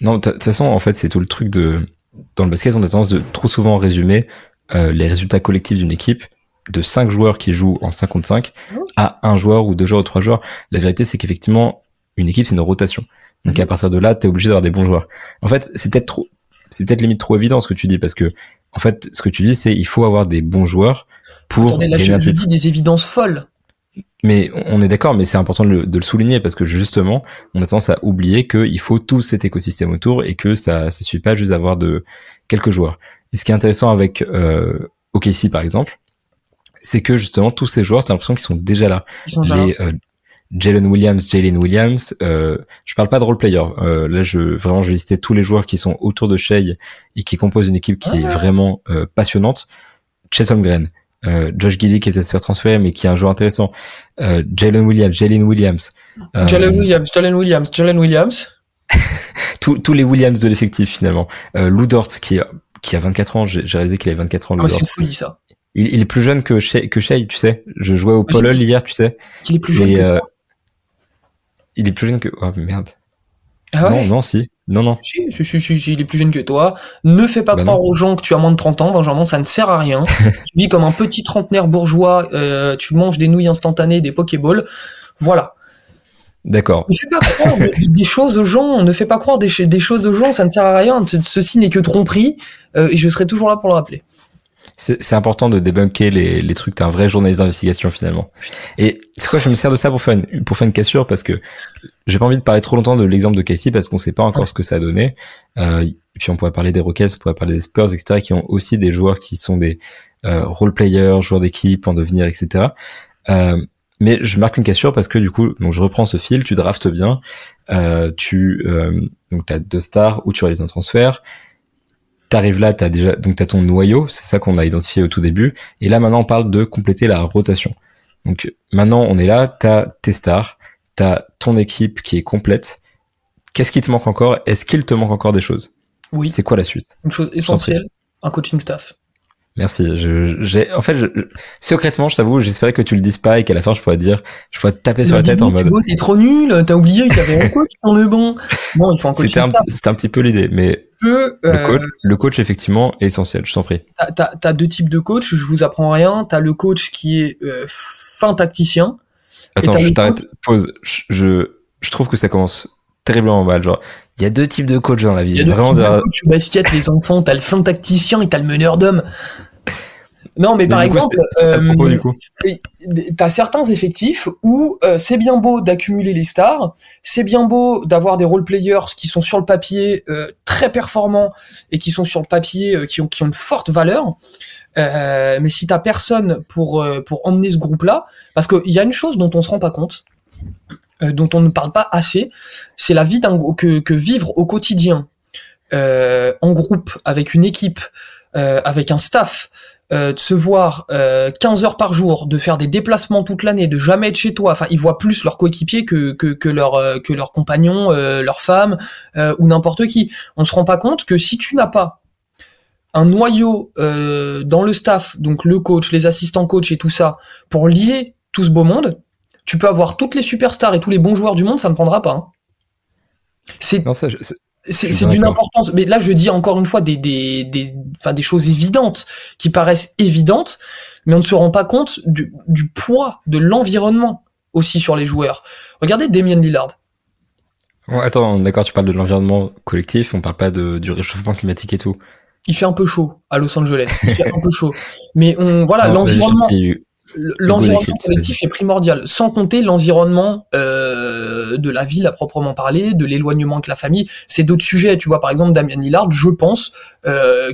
Non, de toute façon, en fait, c'est tout le truc de. Dans le basket, on a tendance de trop souvent résumer euh, les résultats collectifs d'une équipe de 5 joueurs qui jouent en 5 contre 5 Ouais. à un joueur ou deux joueurs ou trois joueurs. La vérité, c'est qu'effectivement, une équipe, c'est une rotation. Donc Mhm. à partir de là, t'es obligé d'avoir des bons joueurs. En fait, c'est peut-être trop, c'est peut-être limite trop évident ce que tu dis parce que, en fait, ce que tu dis, c'est il faut avoir des bons joueurs pour Attendez, là, je, je dis des évidences folles. Mais on est d'accord, mais c'est important de le, de le, souligner parce que justement, on a tendance à oublier qu'il faut tout cet écosystème autour et que ça ne suffit pas juste d'avoir de quelques joueurs. Et ce qui est intéressant avec euh, OKC par exemple, c'est que justement tous ces joueurs, t'as l'impression qu'ils sont déjà là. Les euh, Jalen Williams, Jalen Williams. Euh, je parle pas de role player. Euh, là, je vraiment, je vais lister tous les joueurs qui sont autour de Shea et qui composent une équipe qui est vraiment euh, passionnante. Chet Holmgren, Josh Giddy qui était se faire transférer mais qui est un joueur intéressant. Euh, Jalen Williams, Jalen Williams. Euh, Jalen Williams, Jalen Williams, Jalen Williams. tous, tous les Williams de l'effectif finalement. Euh, Lou Dort qui, qui a 24 ans, j'ai réalisé qu'il avait 24 ans. Ah, c'est folie ça. Il, il, est plus jeune que Shea, que Shea, tu sais. Je jouais au Paul hier, tu sais. Il est plus jeune. Et, que euh, il est plus jeune que. Oh merde. Ah ouais? Non, non, si. Non, non. Si, si, si, si, il est plus jeune que toi. Ne fais pas Bah croire non. aux gens que tu as moins de 30 ans, Benjamin, ça ne sert à rien. tu vis comme un petit trentenaire bourgeois, euh, tu manges des nouilles instantanées, des Pokéballs. Voilà. D'accord. Ne fais pas croire des, des choses aux gens, ne fais pas croire des, ch- des choses aux gens, ça ne sert à rien. Ce- Ceci n'est que tromperie, euh, et je serai toujours là pour le rappeler. C'est important de débunker les, les trucs. T'es un vrai journaliste d'investigation finalement. Et c'est quoi Je me sers de ça pour faire une pour faire une cassure parce que j'ai pas envie de parler trop longtemps de l'exemple de Casey parce qu'on sait pas encore Ouais. ce que ça a donné. Euh, et puis on pourrait parler des Rockets, on pourrait parler des Spurs, etc. qui ont aussi des joueurs qui sont des euh, role players, joueurs d'équipe en devenir, etc. Euh, mais je marque une cassure parce que du coup, donc je reprends ce fil, tu draftes bien, euh, tu euh, donc t'as deux stars où tu réalises un transfert, t'arrives là, t'as déjà donc t'as ton noyau, c'est ça qu'on a identifié au tout début, et là maintenant on parle de compléter la rotation. Donc maintenant on est là, t'as tes stars, t'as ton équipe qui est complète. Qu'est-ce qui te manque encore? Est-ce qu'il te manque encore des choses? Oui, C'est quoi la suite? Une chose essentielle, un coaching staff. Merci. Je, j'ai, en fait, je, je- secrètement, je t'avoue, j'espérais que tu le dises pas et qu'à la fin, je pourrais te dire, je pourrais te taper sur la tête en mode. T'es trop nul, t'as oublié qu'il y avait un coach dans le banc. Non, il faut un coaching C'était un, petit peu l'idée, mais Peu, le euh, coach, le coach effectivement est essentiel. Je t'en prie. T'as, deux types de coach, je vous apprends rien. T'as le coach qui est euh, fin tacticien. Attends, je t'arrête. Pause. Je, trouve que ça commence terriblement mal. Genre, il y a deux types de coachs dans la vie. Il y a deux Vraiment, types de coach basket, les enfants. T'as le fin tacticien et t'as le meneur d'hommes. Non, mais, Mais par exemple, euh, t'as certains effectifs où euh, c'est bien beau d'accumuler les stars, c'est bien beau d'avoir des role players qui sont sur le papier euh, très performants et qui sont sur le papier euh, qui ont qui ont une forte valeur. Euh, mais si t'as personne pour euh, pour emmener ce groupe-là, parce qu'il y a une chose dont on se rend pas compte, euh, dont on ne parle pas assez, c'est la vie d'un que que vivre au quotidien euh, en groupe avec une équipe, euh, avec un staff, euh, de se voir euh, 15 heures par jour, de faire des déplacements toute l'année, de jamais être chez toi. Enfin, ils voient plus leurs coéquipiers que que que leurs euh, que leurs compagnons, euh, leurs femmes euh, ou n'importe qui. On se rend pas compte que si tu n'as pas un noyau euh, dans le staff, donc le coach, les assistants coach et tout ça, pour lier tout ce beau monde, tu peux avoir toutes les superstars et tous les bons joueurs du monde, ça ne prendra pas. hein. C'est ça, c'est- c'est d'une importance. Mais là, je dis encore une fois des des des enfin des choses évidentes qui paraissent évidentes, mais on ne se rend pas compte du, du poids de l'environnement aussi sur les joueurs. Regardez Damien Lillard. Attends, d'accord, tu parles de l'environnement collectif, on parle pas de, du réchauffement climatique et tout. Il fait un peu chaud à Los Angeles. Il fait un peu chaud. Mais on voilà t'en l'environnement. L'environnement collectif est primordial. Sans compter l'environnement euh, de la ville à proprement parler, de l'éloignement avec la famille. C'est d'autres sujets. Tu vois, par exemple, Damien Lillard, je pense. Euh,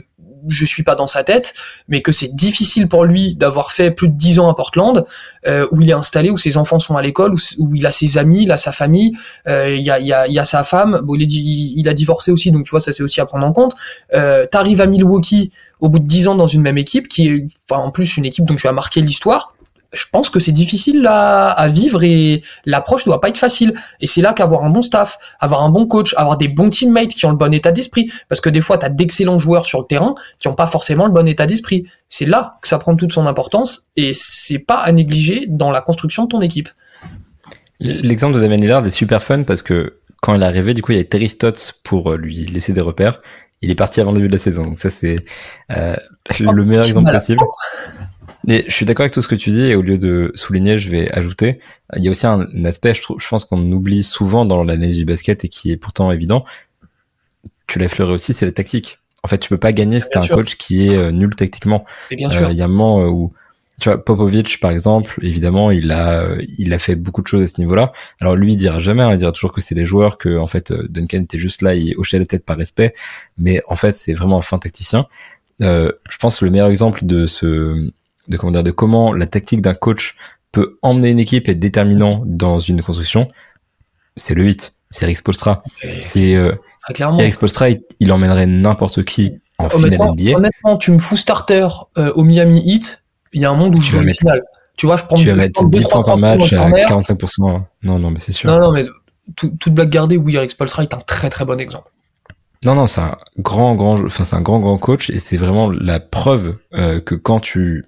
je suis pas dans sa tête, mais que c'est difficile pour lui d'avoir fait plus de 10 ans à Portland, euh, où il est installé, où ses enfants sont à l'école, où, où il a ses amis, il a sa famille, euh, il y, a, il y, a, il y a sa femme, bon, il, est, il a divorcé aussi, donc tu vois, ça c'est aussi à prendre en compte. Euh, T'arrives à Milwaukee au bout de 10 ans dans une même équipe, qui est en plus une équipe dont tu as marqué l'histoire, je pense que c'est difficile à, vivre et l'approche doit pas être facile. Et c'est là qu'avoir un bon staff, avoir un bon coach, avoir des bons teammates qui ont le bon état d'esprit, parce que des fois tu as d'excellents joueurs sur le terrain qui ont pas forcément le bon état d'esprit. C'est là que ça prend toute son importance et c'est pas à négliger dans la construction de ton équipe. L'exemple de Damien Lillard est super fun parce que quand il est arrivé, du coup, il y avait Terry Stotts pour euh, lui laisser des repères. Il est parti avant le début de la saison, donc ça c'est euh, le meilleur exemple possible. Mais je suis d'accord avec tout ce que tu dis et au lieu de souligner, je vais ajouter. Il y a aussi un, un aspect, je, je pense qu'on oublie souvent dans l'analyse du basket et qui est pourtant évident. Tu l'as effleuré aussi, c'est la tactique. En fait, tu peux pas gagner si t'as un sûr. coach qui est euh, nul tactiquement. Et Euh. Il y a un moment euh, où tu vois, Popovic, par exemple, évidemment, il a, il a fait beaucoup de choses à ce niveau-là. Alors lui, il dira jamais, hein, il dira toujours que c'est les joueurs, que en fait Duncan était juste là, il hochait la tête par respect, mais en fait, c'est vraiment un fin tacticien. Euh, je pense que le meilleur exemple de ce, de comment dire, de comment la tactique d'un coach peut emmener une équipe et être déterminant dans une construction, c'est le 8, c'est Eric Spolstra. C'est euh, Eric Spolstra, il, emmènerait n'importe qui en finale NBA. Honnêtement, tu me fous starter euh, au Miami Heat, il y a un monde où tu vas mettre, finale. Tu vois, je prends. Tu vas mettre 10 points par match à 45%. Non, non, mais c'est sûr. Non, non, mais toute blague gardée, oui, Eric Spolstra est un très très bon exemple. Non, non, c'est un grand, grand, enfin c'est un grand, grand coach et c'est vraiment la preuve euh, que quand tu,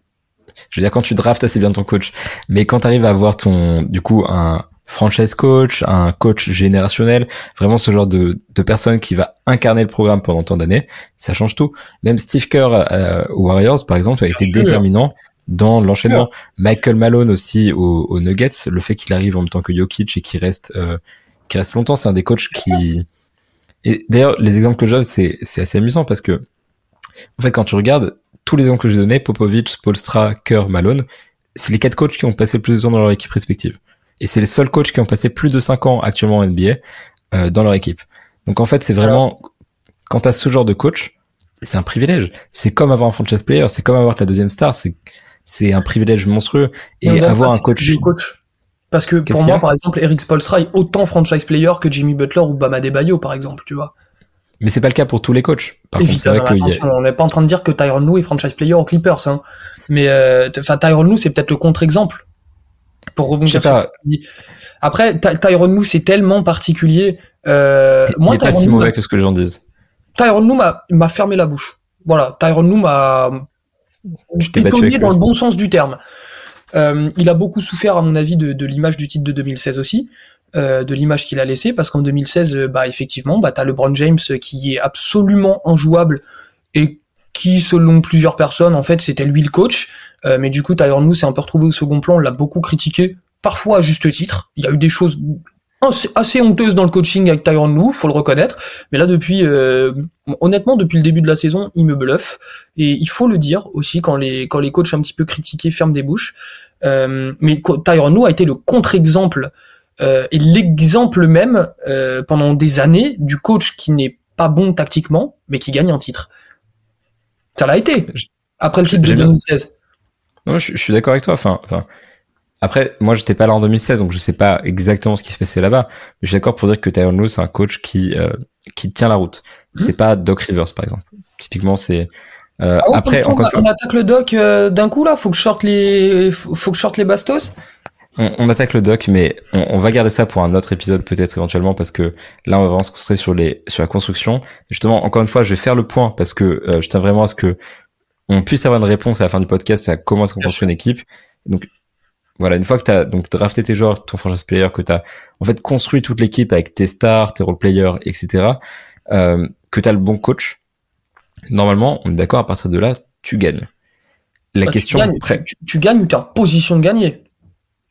je veux dire quand tu draftes assez bien ton coach, mais quand tu arrives à avoir ton, du coup, un franchise coach, un coach générationnel, vraiment ce genre de, de personne qui va incarner le programme pendant tant d'années, ça change tout. Même Steve Kerr euh, aux Warriors, par exemple, a été déterminant dans l'enchaînement. Michael Malone aussi aux, Nuggets, le fait qu'il arrive en même temps que Jokic et qu'il reste, euh, qui reste longtemps, c'est un des coachs qui et d'ailleurs, les exemples que je donne, c'est, c'est assez amusant parce que, en fait, quand tu regardes tous les exemples que j'ai donnés, Popovic, Polstra, Kerr, Malone, c'est les quatre coachs qui ont passé le plus de temps dans leur équipe respective. Et c'est les seuls coachs qui ont passé plus de cinq ans actuellement en NBA euh, dans leur équipe. Donc en fait, c'est vraiment, quand tu as ce genre de coach, c'est un privilège. C'est comme avoir un franchise player, c'est comme avoir ta deuxième star, c'est, c'est un privilège monstrueux. Et avoir un coach, coach parce que pour moi, par exemple, Eric Spolstra est autant franchise player que Jimmy Butler ou Bama Debayo, par exemple, tu vois. Mais c'est pas le cas pour tous les coachs. Par Évidemment, on n'est pas en train de dire que Tyron Lue est franchise player aux Clippers, hein. Mais euh, enfin, Tyron Lue, c'est peut-être le contre-exemple. Pour rebondir sur Après, Tyron Lue, c'est tellement particulier. Euh, il moi, est pas si mauvais que ce que les gens disent. Tyron Lue m'a fermé la bouche. Voilà, Tyron Lue m'a étonné dans le bon sens du terme. Euh, il a beaucoup souffert, à mon avis, de, l'image du titre de 2016 aussi, euh, de l'image qu'il a laissée, parce qu'en 2016, euh, bah effectivement, bah t'as LeBron James qui est absolument injouable et qui, selon plusieurs personnes, en fait, c'était lui le coach. mais du coup, Tyron Lue s'est un peu retrouvé au second plan, on l'a beaucoup critiqué, parfois à juste titre. Il y a eu des choses assez honteuses dans le coaching avec Tyron Lue, faut le reconnaître. Mais là, depuis, honnêtement, depuis le début de la saison, il me bluffe. Et il faut le dire aussi quand les quand les coachs un petit peu critiqués ferment des bouches. Euh, mais Tyron Lue a été le contre-exemple euh, et l'exemple même euh, pendant des années du coach qui n'est pas bon tactiquement, mais qui gagne un titre. Ça l'a été après le titre de 2016. Non, je, suis d'accord avec toi. Enfin, enfin, après, moi, j'étais pas là en 2016, donc je sais pas exactement ce qui se passait là-bas. Mais je suis d'accord pour dire que Tyron Lue, c'est un coach qui qui tient la route. C'est mmh. pas Doc Rivers, par exemple. Typiquement, c'est euh, ah après, on, on, attaque le doc euh, d'un coup là. Faut que je sorte les, faut que je sorte les bastos. On, attaque le doc, mais on, va garder ça pour un autre épisode peut-être éventuellement parce que là on va vraiment se concentrer sur les sur la construction. Justement, encore une fois, je vais faire le point parce que euh, je tiens vraiment à ce que on puisse avoir une réponse à la fin du podcast à comment est-ce qu'on construit une équipe. Donc voilà, une fois que tu as donc drafté tes joueurs, ton franchise player, que tu as en fait construit toute l'équipe avec tes stars, tes role players, etc., euh, que tu as le bon coach, normalement, on est d'accord, à partir de là, tu gagnes. La bah, question, tu gagnes, tu, gagnes ou tu es en position de gagner.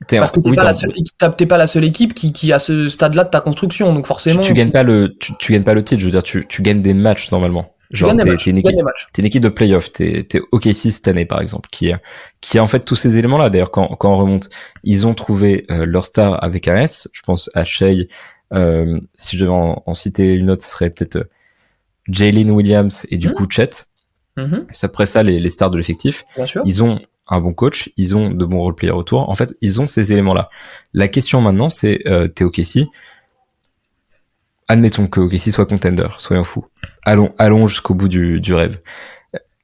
Parce que t'es pas, la seule, pas la seule équipe qui, qui a ce stade-là de ta construction, donc forcément. Tu, gagnes pas le, tu, tu, gagnes pas le titre, je veux dire, tu, tu gagnes des matchs normalement. Genre, t'es, une une équipe de playoff, t'es, t'es OKC cette année par exemple, qui a, qui a en fait tous ces éléments-là. D'ailleurs, quand, quand on remonte, ils ont trouvé euh, leur star avec un S. Je pense à Shea. Euh, si je devais en, en, citer une autre, ce serait peut-être euh, Jalen Williams et du mmh. coup Chet. Mmh. C'est après ça les, les stars de l'effectif. Ils ont un bon coach, ils ont de bons role-players autour. En fait, ils ont ces éléments-là. La question maintenant, c'est euh, t'es OKC. Admettons que OKC soit contender, soyons fous. Allons, allons jusqu'au bout du, du rêve.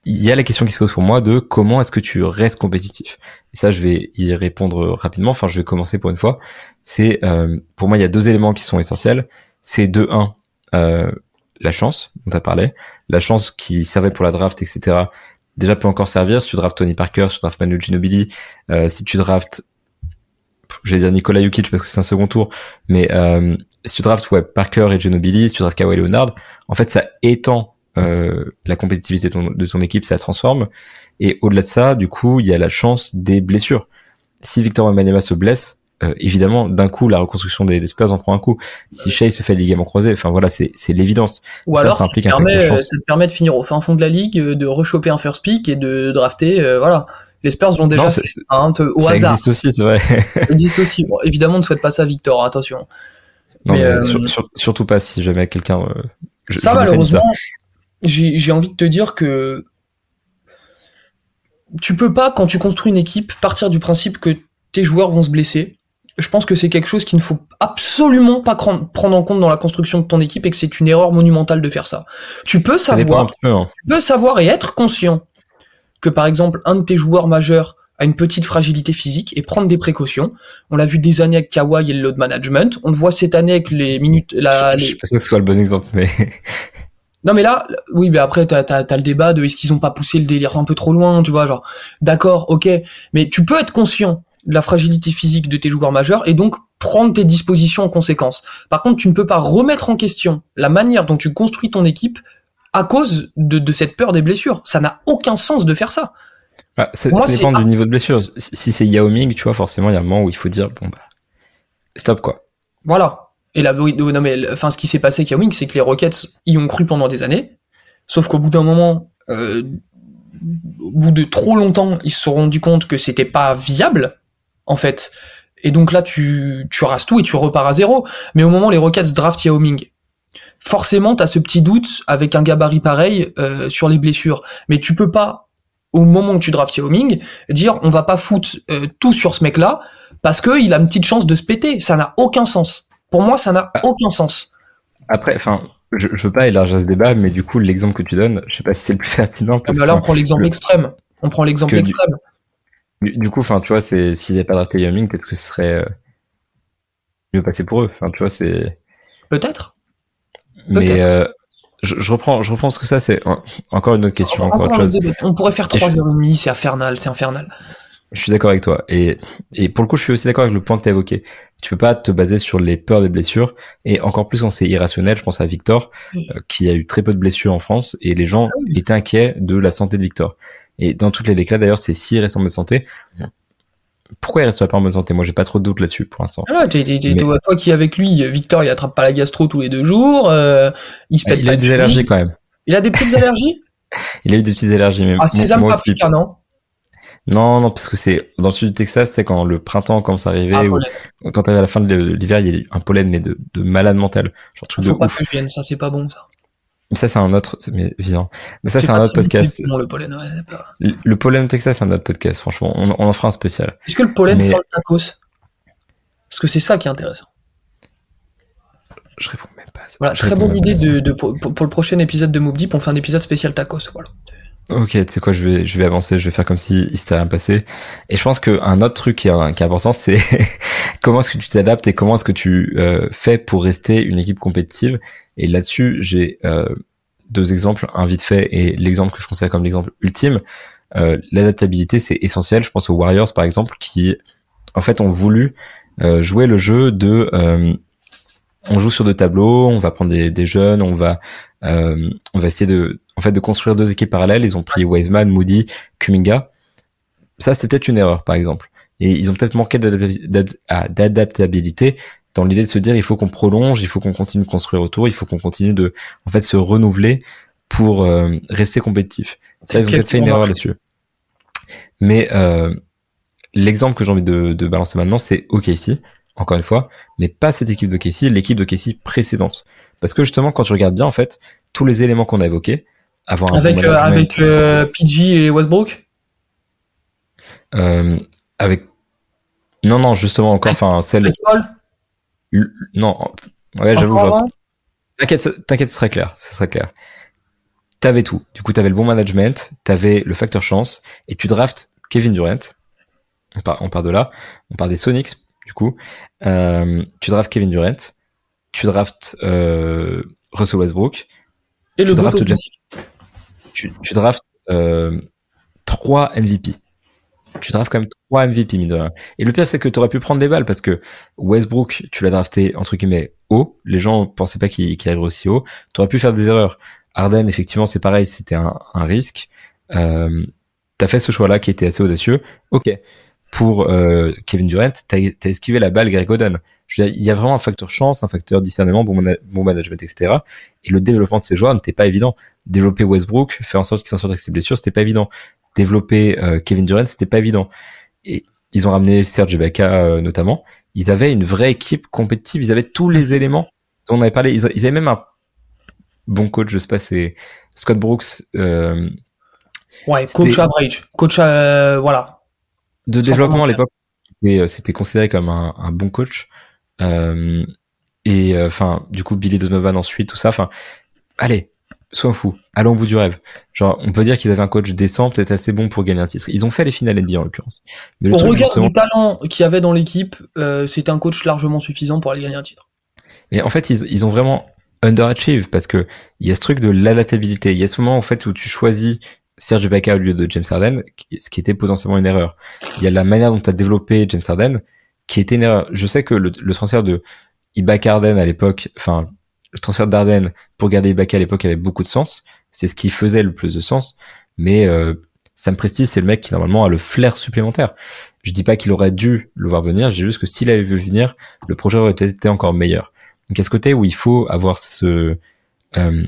Il y a la question qui se pose pour moi de comment est-ce que tu restes compétitif. Et ça, je vais y répondre rapidement. Enfin, je vais commencer pour une fois. C'est euh, pour moi, il y a deux éléments qui sont essentiels. C'est de un, euh, la chance dont tu parlé, la chance qui servait pour la draft, etc. Déjà peut encore servir si tu draftes Tony Parker, si tu draftes Manu Ginobili, euh, si tu draftes, j'allais dire Nikola Jokic parce que c'est un second tour, mais euh, si tu draftes ouais, Parker et Ginobili, si tu draftes Kawhi Leonard, en fait ça étend euh, la compétitivité de ton, de ton équipe, ça la transforme. Et au-delà de ça, du coup, il y a la chance des blessures. Si Victor Wembanyama se blesse, euh, évidemment, d'un coup, la reconstruction des, des, Spurs en prend un coup. Si Shea se fait le ligament croisé, enfin voilà, c'est l'évidence. Ou ça, alors, ça implique un de chance. ça te permet de finir au fin fond de la ligue, euh, de rechoper un first pick et de drafter, euh, voilà. Les Spurs l'ont déjà fait, hein, au ça hasard. existe aussi, c'est vrai. ça existe aussi. Bon, évidemment, ne souhaite pas ça à Victor, attention. Non, mais, euh, surtout pas si jamais quelqu'un. Euh, ça, malheureusement, j'ai envie de te dire que tu peux pas, quand tu construis une équipe, partir du principe que tes joueurs vont se blesser. Je pense que c'est quelque chose qu'il ne faut absolument pas prendre en compte dans la construction de ton équipe et que c'est une erreur monumentale de faire ça. Tu peux savoir, hein. tu peux savoir et être conscient que par exemple un de tes joueurs majeurs a une petite fragilité physique et prendre des précautions. On l'a vu des années avec Kawhi et le load management. On le voit cette année avec les minutes. La, je, suis pas que ce soit le bon exemple, mais. Non mais là, oui, mais après t'as as, le débat de est-ce qu'ils ont pas poussé le délire un peu trop loin, tu vois, genre d'accord, ok, mais tu peux être conscient de la fragilité physique de tes joueurs majeurs et donc prendre tes dispositions en conséquence. Par contre, tu ne peux pas remettre en question la manière dont tu construis ton équipe à cause de, de cette peur des blessures. Ça n'a aucun sens de faire ça. Bah, ça, dépend du niveau de blessure. Si c'est Yao Ming, tu vois, forcément, il y a un moment où il faut dire, bon, bah, stop, quoi. Voilà. Et là, oui, non, mais, enfin, ce qui s'est passé avec Yao Ming, c'est que les Rockets y ont cru pendant des années. Sauf qu'au bout d'un moment, euh, au bout de trop longtemps, ils se sont rendus compte que c'était pas viable, en fait. Et donc là, tu, tu rases tout et tu repars à zéro. Mais au moment où les Rockets draft Yao Ming, forcément, t'as ce petit doute avec un gabarit pareil euh, sur les blessures. Mais tu peux pas au moment où tu drafts Yao Ming, dire on va pas foutre euh, tout sur ce mec-là parce que il a une petite chance de se péter. Ça n'a aucun sens. Pour moi, ça n'a ah. aucun sens. Après, enfin, je, je veux pas élargir ce débat, mais du coup, l'exemple que tu donnes, je sais pas si c'est le plus pertinent. Parce ah bah là, on prend l'exemple extrême. On prend l'exemple extrême. Du, coup, enfin, tu vois, c'est s'ils n'avaient pas drafté Yao Ming, peut-être que ce serait euh, mieux passé pour eux. Enfin, tu vois, c'est. Peut-être. Mais euh, je, reprends, je reprends ce que ça, c'est encore une autre question, encore, autre chose. On pourrait faire 3h30, c'est infernal, c'est infernal. Je suis d'accord avec toi. Et, et pour le coup, je suis aussi d'accord avec le point que tu as évoqué. Tu peux pas te baser sur les peurs des blessures. Et encore plus quand c'est irrationnel, je pense à Victor, euh, qui a eu très peu de blessures en France. Et les gens ah étaient inquiets de la santé de Victor. Et dans toutes les déclats, d'ailleurs, c'est si récent de santé pourquoi il reste pas en bonne santé? Moi, j'ai pas trop de doute là-dessus pour l'instant. Ah toi qui avec lui, Victor, il attrape pas la gastro tous les deux jours. Euh, il se pète Il a des allergies quand même. Il a des petites allergies? Il a eu des petites allergies, mais ah, sésame paprika, non? Non, non, parce que c'est dans le sud du Texas, c'est quand le printemps commence à arriver ah, ou quand t'arrives à la fin de l'hiver, il y a un pollen mais de, de malade mental, genre truc Faut de pas ouf. Que je vienne, ça c'est pas bon ça. Mais ça, c'est un autre, mais viens. Mais ça, c'est un autre podcast. le pollen, ouais, pas... le, pollen Texas, c'est un autre podcast, franchement. On, on en fera un spécial. Est-ce que le pollen sent le tacos? Parce que c'est ça qui est intéressant. Je réponds même pas. Voilà, très bonne idée de, de pour, pour, le prochain épisode de Mob Deep, on fait un épisode spécial tacos, voilà. Ok, tu sais quoi, je vais, je vais avancer, je vais faire comme si il s'était rien passé. Et je pense qu'un autre truc qui est, important, c'est comment est-ce que tu t'adaptes et comment est-ce que tu euh, fais pour rester une équipe compétitive. Et là-dessus, j'ai euh, deux exemples, un vite fait et l'exemple que je considère comme l'exemple ultime. Euh, L'adaptabilité, c'est essentiel. Je pense aux Warriors, par exemple, qui, en fait, ont voulu euh, jouer le jeu de on joue sur deux tableaux, on va prendre des, des jeunes, on va on va essayer de en fait de construire deux équipes parallèles. Ils ont pris Wiseman, Moody, Kuminga. Ça, c'était peut-être une erreur, par exemple. Et ils ont peut-être manqué d'adaptabilité dans l'idée de se dire il faut qu'on prolonge, il faut qu'on continue de construire autour, il faut qu'on continue de en fait se renouveler pour euh, rester compétitif. Ça, ils ont peut-être fait une erreur là-dessus. Mais euh, l'exemple que j'ai envie de, de balancer maintenant, c'est OKC, encore une fois, mais pas cette équipe de OKC, l'équipe de OKC précédente. Parce que justement, quand tu regardes bien, en fait, tous les éléments qu'on a évoqués, avec euh, avec euh, PG et Westbrook euh, avec non non justement encore enfin celle non ouais j'avoue t'inquiète t'inquiète ce sera clair ce sera clair. T'avais tout. Du coup t'avais le bon management t'avais le facteur chance et tu drafts Kevin Durant. On part, on part de là. On part des Sonics du coup. Euh, tu drafts Kevin Durant. Tu drafts euh, Russell Westbrook. Et tu le tu, drafts euh, 3 MVP. Tu drafts quand même 3 MVP, mine de rien. Et le pire, c'est que tu aurais pu prendre des balles parce que Westbrook, tu l'as drafté, entre guillemets, haut. Les gens pensaient pas qu'il qu arriverait aussi haut. Tu aurais pu faire des erreurs. Arden, effectivement, c'est pareil, c'était un, un, risque. Euh, t'as fait ce choix-là qui était assez audacieux. Ok. Pour euh, Kevin Durant, t'as as esquivé la balle Greg Oden. il y a vraiment un facteur chance, un facteur discernement, bon, bon management, etc. Et le développement de ces joueurs n'était pas évident développer Westbrook, faire en sorte qu'il s'en sorte avec ses blessures, c'était pas évident. développer Kevin Durant, c'était pas évident. Et ils ont ramené Serge Ibaka notamment. Ils avaient une vraie équipe compétitive. Ils avaient tous les éléments dont on avait parlé. Ils, avaient même un bon coach, je sais pas, c'est Scott Brooks. ouais, coach average, coach voilà. De développement à l'époque, c'était considéré comme un, un bon coach. Euh, et euh, enfin, du coup, Billy Donovan ensuite, tout ça. Enfin, allez, sois fou, allons au bout du rêve. Genre, on peut dire qu'ils avaient un coach décent, peut-être assez bon pour gagner un titre. Ils ont fait les finales NBA en l'occurrence. Mais le Au regard du talent qu'il y avait dans l'équipe, euh, c'était un coach largement suffisant pour aller gagner un titre. Et en fait, ils, ils ont vraiment underachieve parce que il y a ce truc de l'adaptabilité. Il y a ce moment en fait où tu choisis Serge Ibaka au lieu de James Harden, ce qui était potentiellement une erreur. Il y a la manière dont tu as développé James Harden, qui était une erreur. Je sais que le, le transfert de Ibaka Arden à l'époque, enfin le transfert d'Arden pour garder Ibaka à l'époque avait beaucoup de sens. C'est ce qui faisait le plus de sens. Mais euh, Sam Presti, c'est le mec qui normalement a le flair supplémentaire. Je dis pas qu'il aurait dû le voir venir, j'ai juste que s'il avait vu venir, le projet aurait été encore meilleur. Donc a ce côté où il faut avoir ce euh,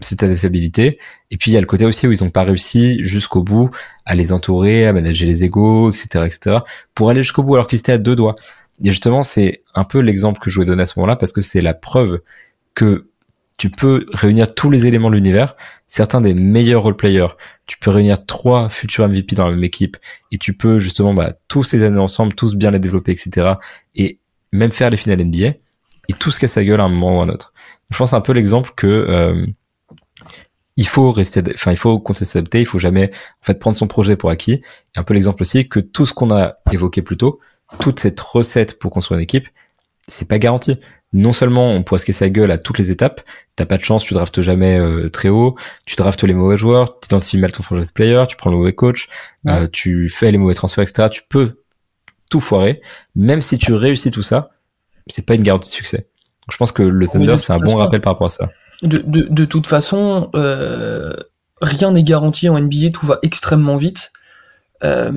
cette adaptabilité. Et puis il y a le côté aussi où ils n'ont pas réussi jusqu'au bout à les entourer, à manager les égaux, etc., etc., pour aller jusqu'au bout alors qu'ils étaient à deux doigts. Et justement, c'est un peu l'exemple que je voulais donner à ce moment-là parce que c'est la preuve que tu peux réunir tous les éléments de l'univers, certains des meilleurs role-players. Tu peux réunir trois futurs MVP dans la même équipe et tu peux justement bah, tous ces années ensemble, tous bien les développer, etc. Et même faire les finales NBA et tout se casse la gueule à un moment ou à un autre. Je pense un peu l'exemple que euh, il faut rester, enfin, il faut continuer s'adapter, il faut jamais, en fait, prendre son projet pour acquis. Et un peu l'exemple aussi que tout ce qu'on a évoqué plus tôt, toute cette recette pour construire une équipe, c'est pas garanti. Non seulement on pourrait se casser la gueule à toutes les étapes, t'as pas de chance, tu draftes jamais euh, très haut, tu draftes les mauvais joueurs, tu identifies mal ton franchise player, tu prends le mauvais coach, euh, tu fais les mauvais transferts, etc. Tu peux tout foirer. Même si tu réussis tout ça, c'est pas une garantie de succès. Donc, je pense que le Thunder, c'est un bon rappel par rapport à ça de, de, de toute façon, euh, rien n'est garanti en NBA, tout va extrêmement vite. Euh,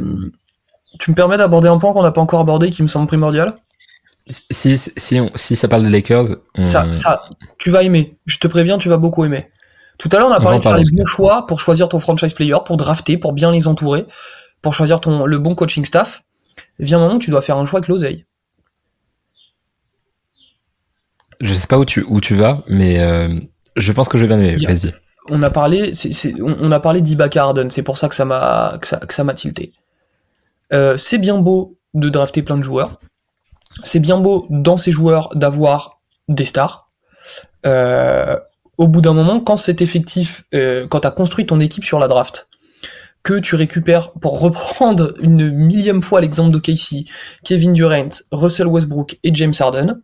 tu me permets d'aborder un point qu'on n'a pas encore abordé qui me semble primordial? Si, si, si ça parle des Lakers, ça, ça, tu vas aimer. Je te préviens, tu vas beaucoup aimer. Tout à l'heure, on a parlé de faire les bons choix pour choisir ton franchise player, pour drafter, pour bien les entourer, pour choisir ton, le bon coaching staff. Vient un moment où tu dois faire un choix avec l'oseille. Je sais pas où tu, où tu vas, mais euh, je pense que je vais bien aimer. Vas-y. On a parlé, on a parlé d'Ibaka Arden, c'est pour ça que ça m'a, que ça, que ça m'a tilté. Euh, c'est bien beau de drafter plein de joueurs. C'est bien beau dans ces joueurs d'avoir des stars. Euh, au bout d'un moment, quand c'est effectif, euh, quand t'as construit ton équipe sur la draft, que tu récupères, pour reprendre une millième fois l'exemple de Casey, Kevin Durant, Russell Westbrook et James Harden,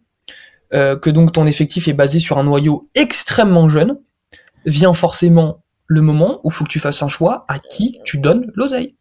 euh, que donc ton effectif est basé sur un noyau extrêmement jeune, vient forcément le moment où faut que tu fasses un choix à qui tu donnes l'oseille.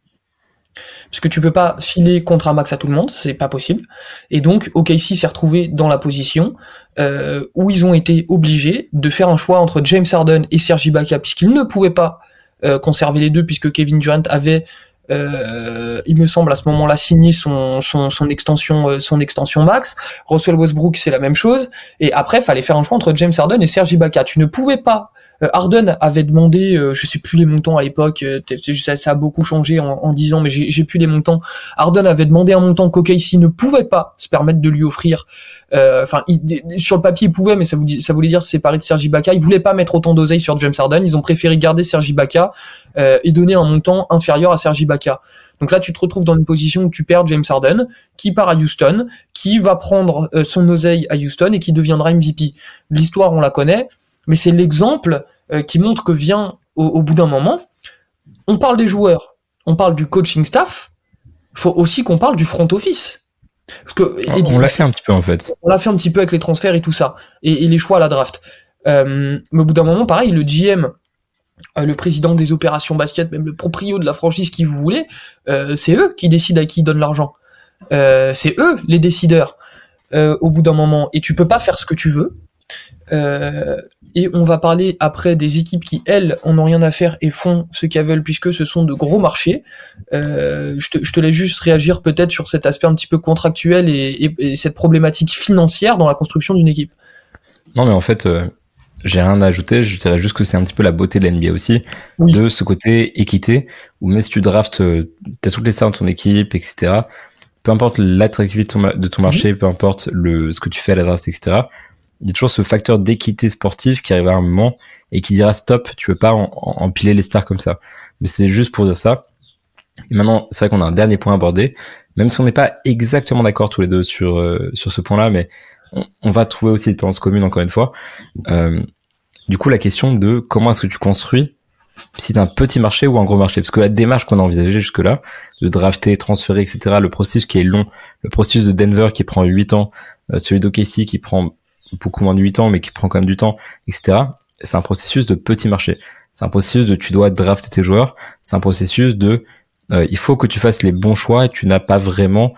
Parce que tu peux pas filer contre un max à tout le monde, c'est pas possible. Et donc OKC s'est retrouvé dans la position euh, où ils ont été obligés de faire un choix entre James Harden et Sergi Ibaka, puisqu'ils ne pouvaient pas euh, conserver les deux, puisque Kevin Durant avait euh, il me semble à ce moment-là signé son, son, son extension euh, son extension max. Russell Westbrook c'est la même chose. Et après fallait faire un choix entre James Harden et Serge Ibaka. Tu ne pouvais pas. Euh, Harden avait demandé, je sais plus les montants à l'époque, ça, ça, a beaucoup changé en, en 10 ans, mais j'ai plus les montants. Harden avait demandé un montant qu'OKC ne pouvait pas se permettre de lui offrir. Enfin, sur le papier il pouvait, mais ça, ça voulait dire séparer de Serge Ibaka. Ils voulaient pas mettre autant d'oseille sur James Harden. Ils ont préféré garder Serge Ibaka euh, et donner un montant inférieur à Sergi Ibaka. Donc là, tu te retrouves dans une position où tu perds James Harden, qui part à Houston, qui va prendre euh, son oseille à Houston et qui deviendra MVP. L'histoire, on la connaît, mais c'est l'exemple euh, qui montre que vient au, bout d'un moment. On parle des joueurs, on parle du coaching staff, faut aussi qu'on parle du front office. Parce que on l'a fait un petit peu en fait. On l'a fait un petit peu avec les transferts et tout ça, et, les choix à la draft. mais au bout d'un moment, pareil, le GM euh, le président des opérations basket, même le proprio de la franchise qui vous voulez, euh, c'est eux qui décident à qui ils donnent l'argent. Euh, c'est eux les décideurs au bout d'un moment. Et tu peux pas faire ce que tu veux. Et on va parler après des équipes qui, elles, en ont rien à faire et font ce qu'elles veulent puisque ce sont de gros marchés. je, te, je te laisse juste réagir peut-être sur cet aspect un petit peu contractuel et, et, cette problématique financière dans la construction d'une équipe. Non mais en fait j'ai rien à ajouter. Je dirais juste que c'est un petit peu la beauté de l'NBA aussi, de ce côté équité, où même si tu draftes, euh, t'as toutes les stars de ton équipe, etc. Peu importe l'attractivité de ton, marché, peu importe le ce que tu fais à la draft, etc. Il y a toujours ce facteur d'équité sportive qui arrive à un moment et qui dira stop, tu peux pas empiler les stars comme ça. Mais c'est juste pour dire ça. Et maintenant, c'est vrai qu'on a un dernier point à aborder, même si on n'est pas exactement d'accord tous les deux sur euh, sur ce point-là, mais on, va trouver aussi des tendances communes encore une fois. Euh, du coup, la question de comment est-ce que tu construis si t'as un petit marché ou un gros marché, parce que la démarche qu'on a envisagée jusque-là, de drafter, transférer, etc., le processus qui est long, le processus de Denver qui prend 8 ans, euh, celui d'OKC qui prend beaucoup moins de 8 ans, mais qui prend quand même du temps, etc., c'est un processus de petit marché. C'est un processus de tu dois drafter tes joueurs, c'est un processus de euh, il faut que tu fasses les bons choix et tu n'as pas vraiment,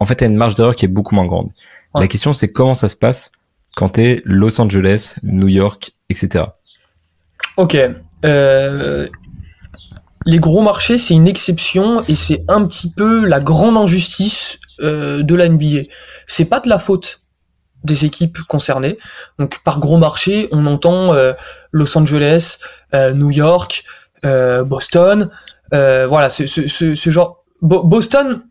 en fait, t'as une marge d'erreur qui est beaucoup moins grande. La question, c'est comment ça se passe quand t'es Los Angeles, New York, etc. Ok. Euh, les gros marchés, c'est une exception et c'est un petit peu la grande injustice euh, de la NBA. C'est pas de la faute des équipes concernées. Donc par gros marché, on entend euh, Los Angeles, New York, Boston. voilà, ce, ce, ce, genre. Boston,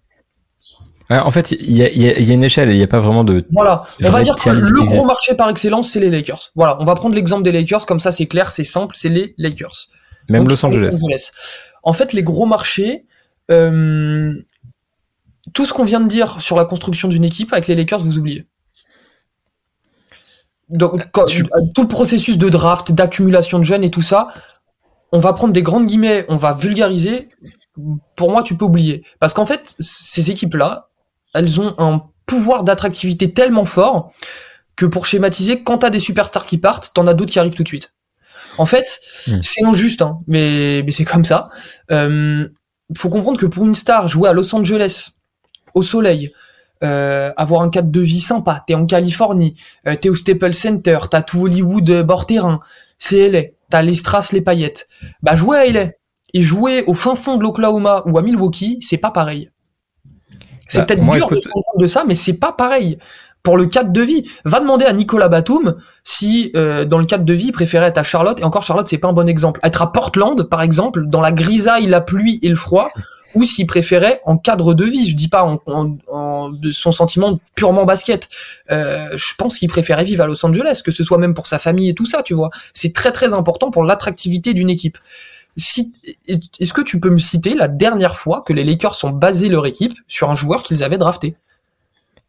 en fait, il y a, une échelle, il n'y a pas vraiment de. Voilà, on va dire que le gros marché par excellence, c'est les Lakers. Voilà, on va prendre l'exemple des Lakers, comme ça c'est clair, c'est simple, c'est les Lakers. Même Los, Angeles. En fait, les gros marchés, euh, tout ce qu'on vient de dire sur la construction d'une équipe avec les Lakers, vous oubliez. Donc, tout le processus de draft, d'accumulation de jeunes et tout ça, on va prendre des grandes guillemets, on va vulgariser. Pour moi, tu peux oublier. Parce qu'en fait, ces équipes-là, elles ont un pouvoir d'attractivité tellement fort que pour schématiser, quand t'as des superstars qui partent, t'en as d'autres qui arrivent tout de suite. En fait, hmm. c'est injuste, hein, mais, mais c'est comme ça. Euh, faut comprendre que pour une star, jouer à Los Angeles, au soleil, euh, avoir un cadre de vie sympa, t'es en Californie, euh, t'es au Staples Center, t'as tout Hollywood euh, bord terrain, c'est LA, t'as les strass, les paillettes. Bah jouer à LA et jouer au fin fond de l'Oklahoma ou à Milwaukee, c'est pas pareil. C'est bah, peut-être dur de se rendre de ça, mais c'est pas pareil. Pour le cadre de vie, va demander à Nicolas Batum si euh, dans le cadre de vie il préférait être à Charlotte. Et encore Charlotte, c'est pas un bon exemple. Être à Portland, par exemple, dans la grisaille, la pluie et le froid, ou s'il préférait en cadre de vie. Je dis pas en, de son sentiment purement basket. Euh, je pense qu'il préférait vivre à Los Angeles, que ce soit même pour sa famille et tout ça, tu vois. C'est très très important pour l'attractivité d'une équipe est-ce que tu peux me citer la dernière fois que les Lakers ont basé leur équipe sur un joueur qu'ils avaient drafté?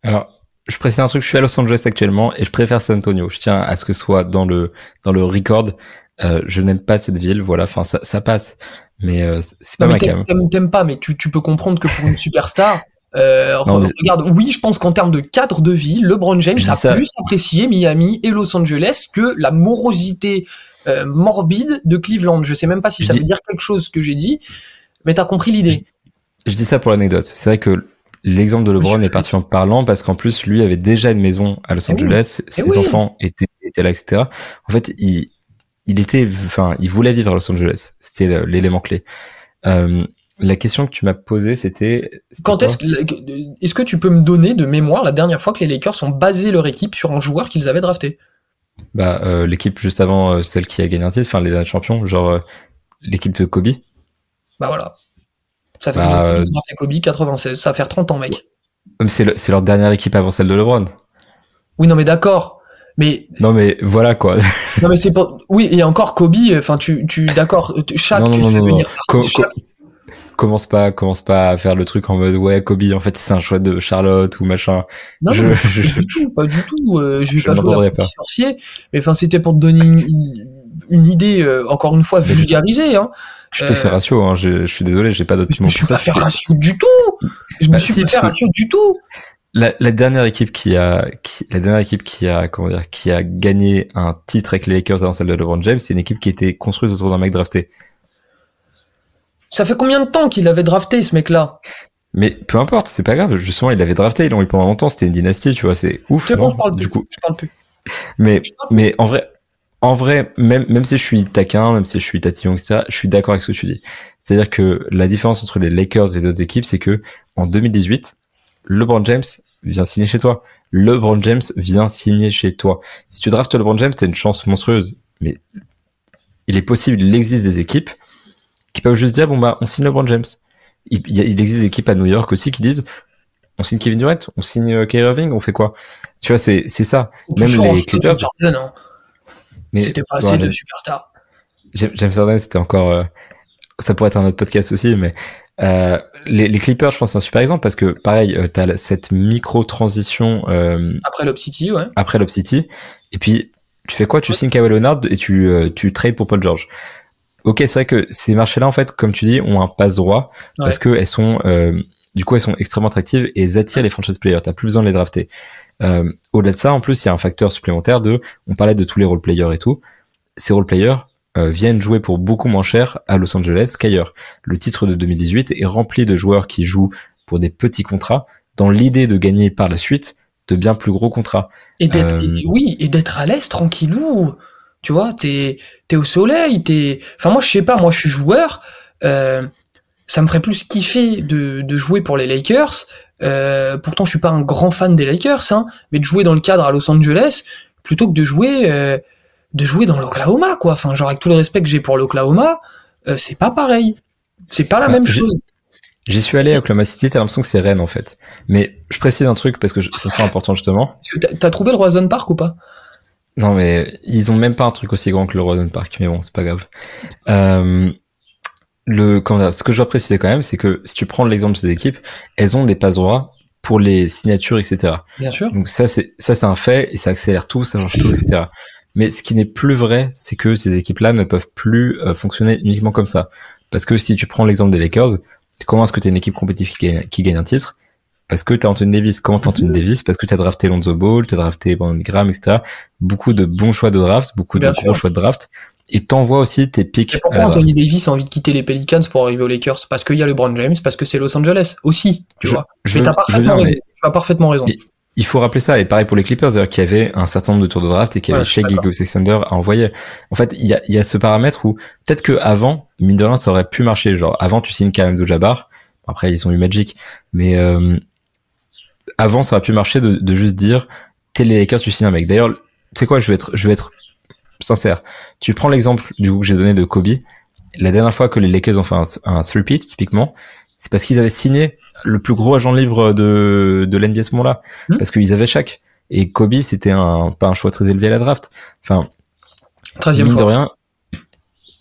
Alors, je précise un truc, je suis à Los Angeles actuellement et je préfère San Antonio. Je tiens à ce que ce soit dans le dans le record. Euh, je n'aime pas cette ville, voilà. Enfin, ça, ça passe, mais euh, c'est pas ma cam. T'aimes pas, mais tu, tu peux comprendre que pour une superstar, euh, regarde, oui, je pense qu'en termes de cadre de vie, LeBron James a plus apprécié Miami et Los Angeles que la morosité morbide de Cleveland. Je sais même pas si ça veut dire quelque chose que j'ai dit, mais t'as compris l'idée. Je, dis ça pour l'anecdote. C'est vrai que l'exemple de LeBron est particulièrement parlant parce qu'en plus lui avait déjà une maison à Los eh Angeles, eh ses enfants étaient, étaient, là, etc. En fait, il, il était, enfin, il voulait vivre à Los Angeles. C'était l'élément clé. Euh, la question que tu m'as posée, c'était. Quand est-ce que, est-ce que tu peux me donner de mémoire la dernière fois que les Lakers ont basé leur équipe sur un joueur qu'ils avaient drafté? Bah, euh, l'équipe juste avant euh, celle qui a gagné un titre, enfin les derniers champions, genre euh, l'équipe de Kobe. Bah voilà. Ça fait bah, Kobe 96, ça va faire 30 ans, mec. C'est c'est leur dernière équipe avant celle de LeBron. Oui, non mais d'accord. Mais non mais voilà quoi. non mais c'est pas oui et encore Kobe enfin tu tu d'accord chaque tu fais venir commence pas, commence pas à faire le truc en mode ouais Kobe en fait c'est un choix de Charlotte ou machin. Non, je, pas, du tout, pas du tout. Euh, je vais pas jouer à sorcier, mais enfin c'était pour te donner une, idée euh, encore une fois vulgarisée. Hein. Tu t'es fait euh, ratio, hein, je, je suis désolé, j'ai pas d'autres. Je me suis pas fait ratio du tout. Je me bah, suis pas fait ratio du tout. La, la, dernière équipe qui a, qui, la dernière équipe qui a, comment dire, qui a gagné un titre avec les Lakers avant celle de LeBron James, c'est une équipe qui était construite autour d'un mec drafté. Ça fait combien de temps qu'il avait drafté ce mec-là? Mais peu importe, c'est pas grave. Justement, il l'avait drafté, ils l'ont eu pendant longtemps. C'était une dynastie, tu vois. C'est ouf. Je, parle du coup. Je parle plus. Mais, mais en vrai, en vrai, même, même si je suis taquin, même si je suis tatillon, etc., je suis d'accord avec ce que tu dis. C'est-à-dire que la différence entre les Lakers et les autres équipes, c'est que en 2018, LeBron James vient signer chez toi. LeBron James vient signer chez toi. Si tu draftes LeBron James, t'as une chance monstrueuse. Mais il est possible, il existe des équipes qui peuvent juste dire bon bah on signe LeBron James. Il, il existe des équipes à New York aussi qui disent on signe Kevin Durant, on signe euh, Kyrie Irving, on fait quoi? Tu vois, c'est c'est ça. Même les Clippers. Hein. Mais c'était pas assez de superstars. James Harden, c'était encore. Euh, ça pourrait être un autre podcast aussi, mais euh, les, les, Clippers, je pense, c'est un super exemple parce que pareil, euh, t'as cette micro transition euh, après Lob City, ouais. Après Lob City, et puis tu fais quoi? Tu signes Kawhi Leonard et tu euh, tu trades pour Paul George. Ok, c'est vrai que ces marchés-là, en fait, comme tu dis, ont un passe droit parce que elles sont du coup, elles sont extrêmement attractives et elles attirent les franchise players. T'as plus besoin de les drafter. Euh, Au-delà de ça, en plus, il y a un facteur supplémentaire de, on parlait de tous les role players et tout. Ces role players euh, viennent jouer pour beaucoup moins cher à Los Angeles qu'ailleurs. Le titre de 2018 est rempli de joueurs qui jouent pour des petits contrats dans l'idée de gagner par la suite de bien plus gros contrats. Et d'être, euh, oui, et d'être à l'aise tranquillou. Tu vois, t'es, t'es au soleil, t'es, enfin moi je sais pas, moi je suis joueur. Euh, ça me ferait plus kiffer de, de jouer pour les Lakers. Euh, pourtant, je suis pas un grand fan des Lakers, hein, mais de jouer dans le cadre à Los Angeles plutôt que de jouer euh, de jouer dans l'Oklahoma, quoi. Enfin, genre avec tout le respect que j'ai pour l'Oklahoma, euh, c'est pas pareil. C'est pas la bah, même chose. J'y suis allé à Oklahoma City, t'as l'impression que c'est Rennes en fait. Mais je précise un truc parce que ça sera important justement. T'as trouvé le Roison Park ou pas? Non mais ils ont même pas un truc aussi grand que le Roison Park, mais bon, c'est pas grave. Euh, le, comment ce que je dois préciser quand même, c'est que si tu prends l'exemple de ces équipes, elles ont des passes droits pour les signatures, etc. Bien sûr. Donc ça, c'est ça, c'est un fait et ça accélère tout, ça change tout, etc. Mais ce qui n'est plus vrai, c'est que ces équipes-là ne peuvent plus euh, fonctionner uniquement comme ça. Parce que si tu prends l'exemple des Lakers, comment est-ce que tu es une équipe compétitive qui gagne, un titre? Parce que tu as Anthony Davis. Comment t'as Anthony mm-hmm. Davis? Parce que tu as drafté Lonzo Ball, tu as drafté Brandon Graham, etc. Beaucoup de bons choix de draft, beaucoup de gros choix de draft et t'envoies aussi tes pics. pourquoi Anthony Davis a envie de quitter les Pelicans pour arriver aux Lakers? Parce qu'il y a LeBron James, parce que c'est Los Angeles aussi, tu vois. Je, mais t'as. Tu parfaitement raison. Il faut rappeler ça, et pareil pour les Clippers, d'ailleurs, qui avaient un certain nombre de tours de draft et qui avaient Shea Alexander à envoyer. En fait, il y a, y a ce paramètre où peut-être que avant, mine de rien, ça aurait pu marcher. Genre, avant, tu signes quand même de Jabbar. Après, ils ont eu Magic, mais euh, avant, ça aurait pu marcher de, de juste dire, t'es les Lakers, tu signes un mec. D'ailleurs, tu sais quoi, je vais être, je vais être sincère. Tu prends l'exemple du coup que j'ai donné de Kobe. La dernière fois que les Lakers ont fait un, un three-peat, typiquement, c'est parce qu'ils avaient signé le plus gros agent libre de, de l'NBA à ce moment-là. Hmm. Parce qu'ils avaient chaque. Et Kobe, c'était un, pas un choix très élevé à la draft. Enfin, 13 mine de rien,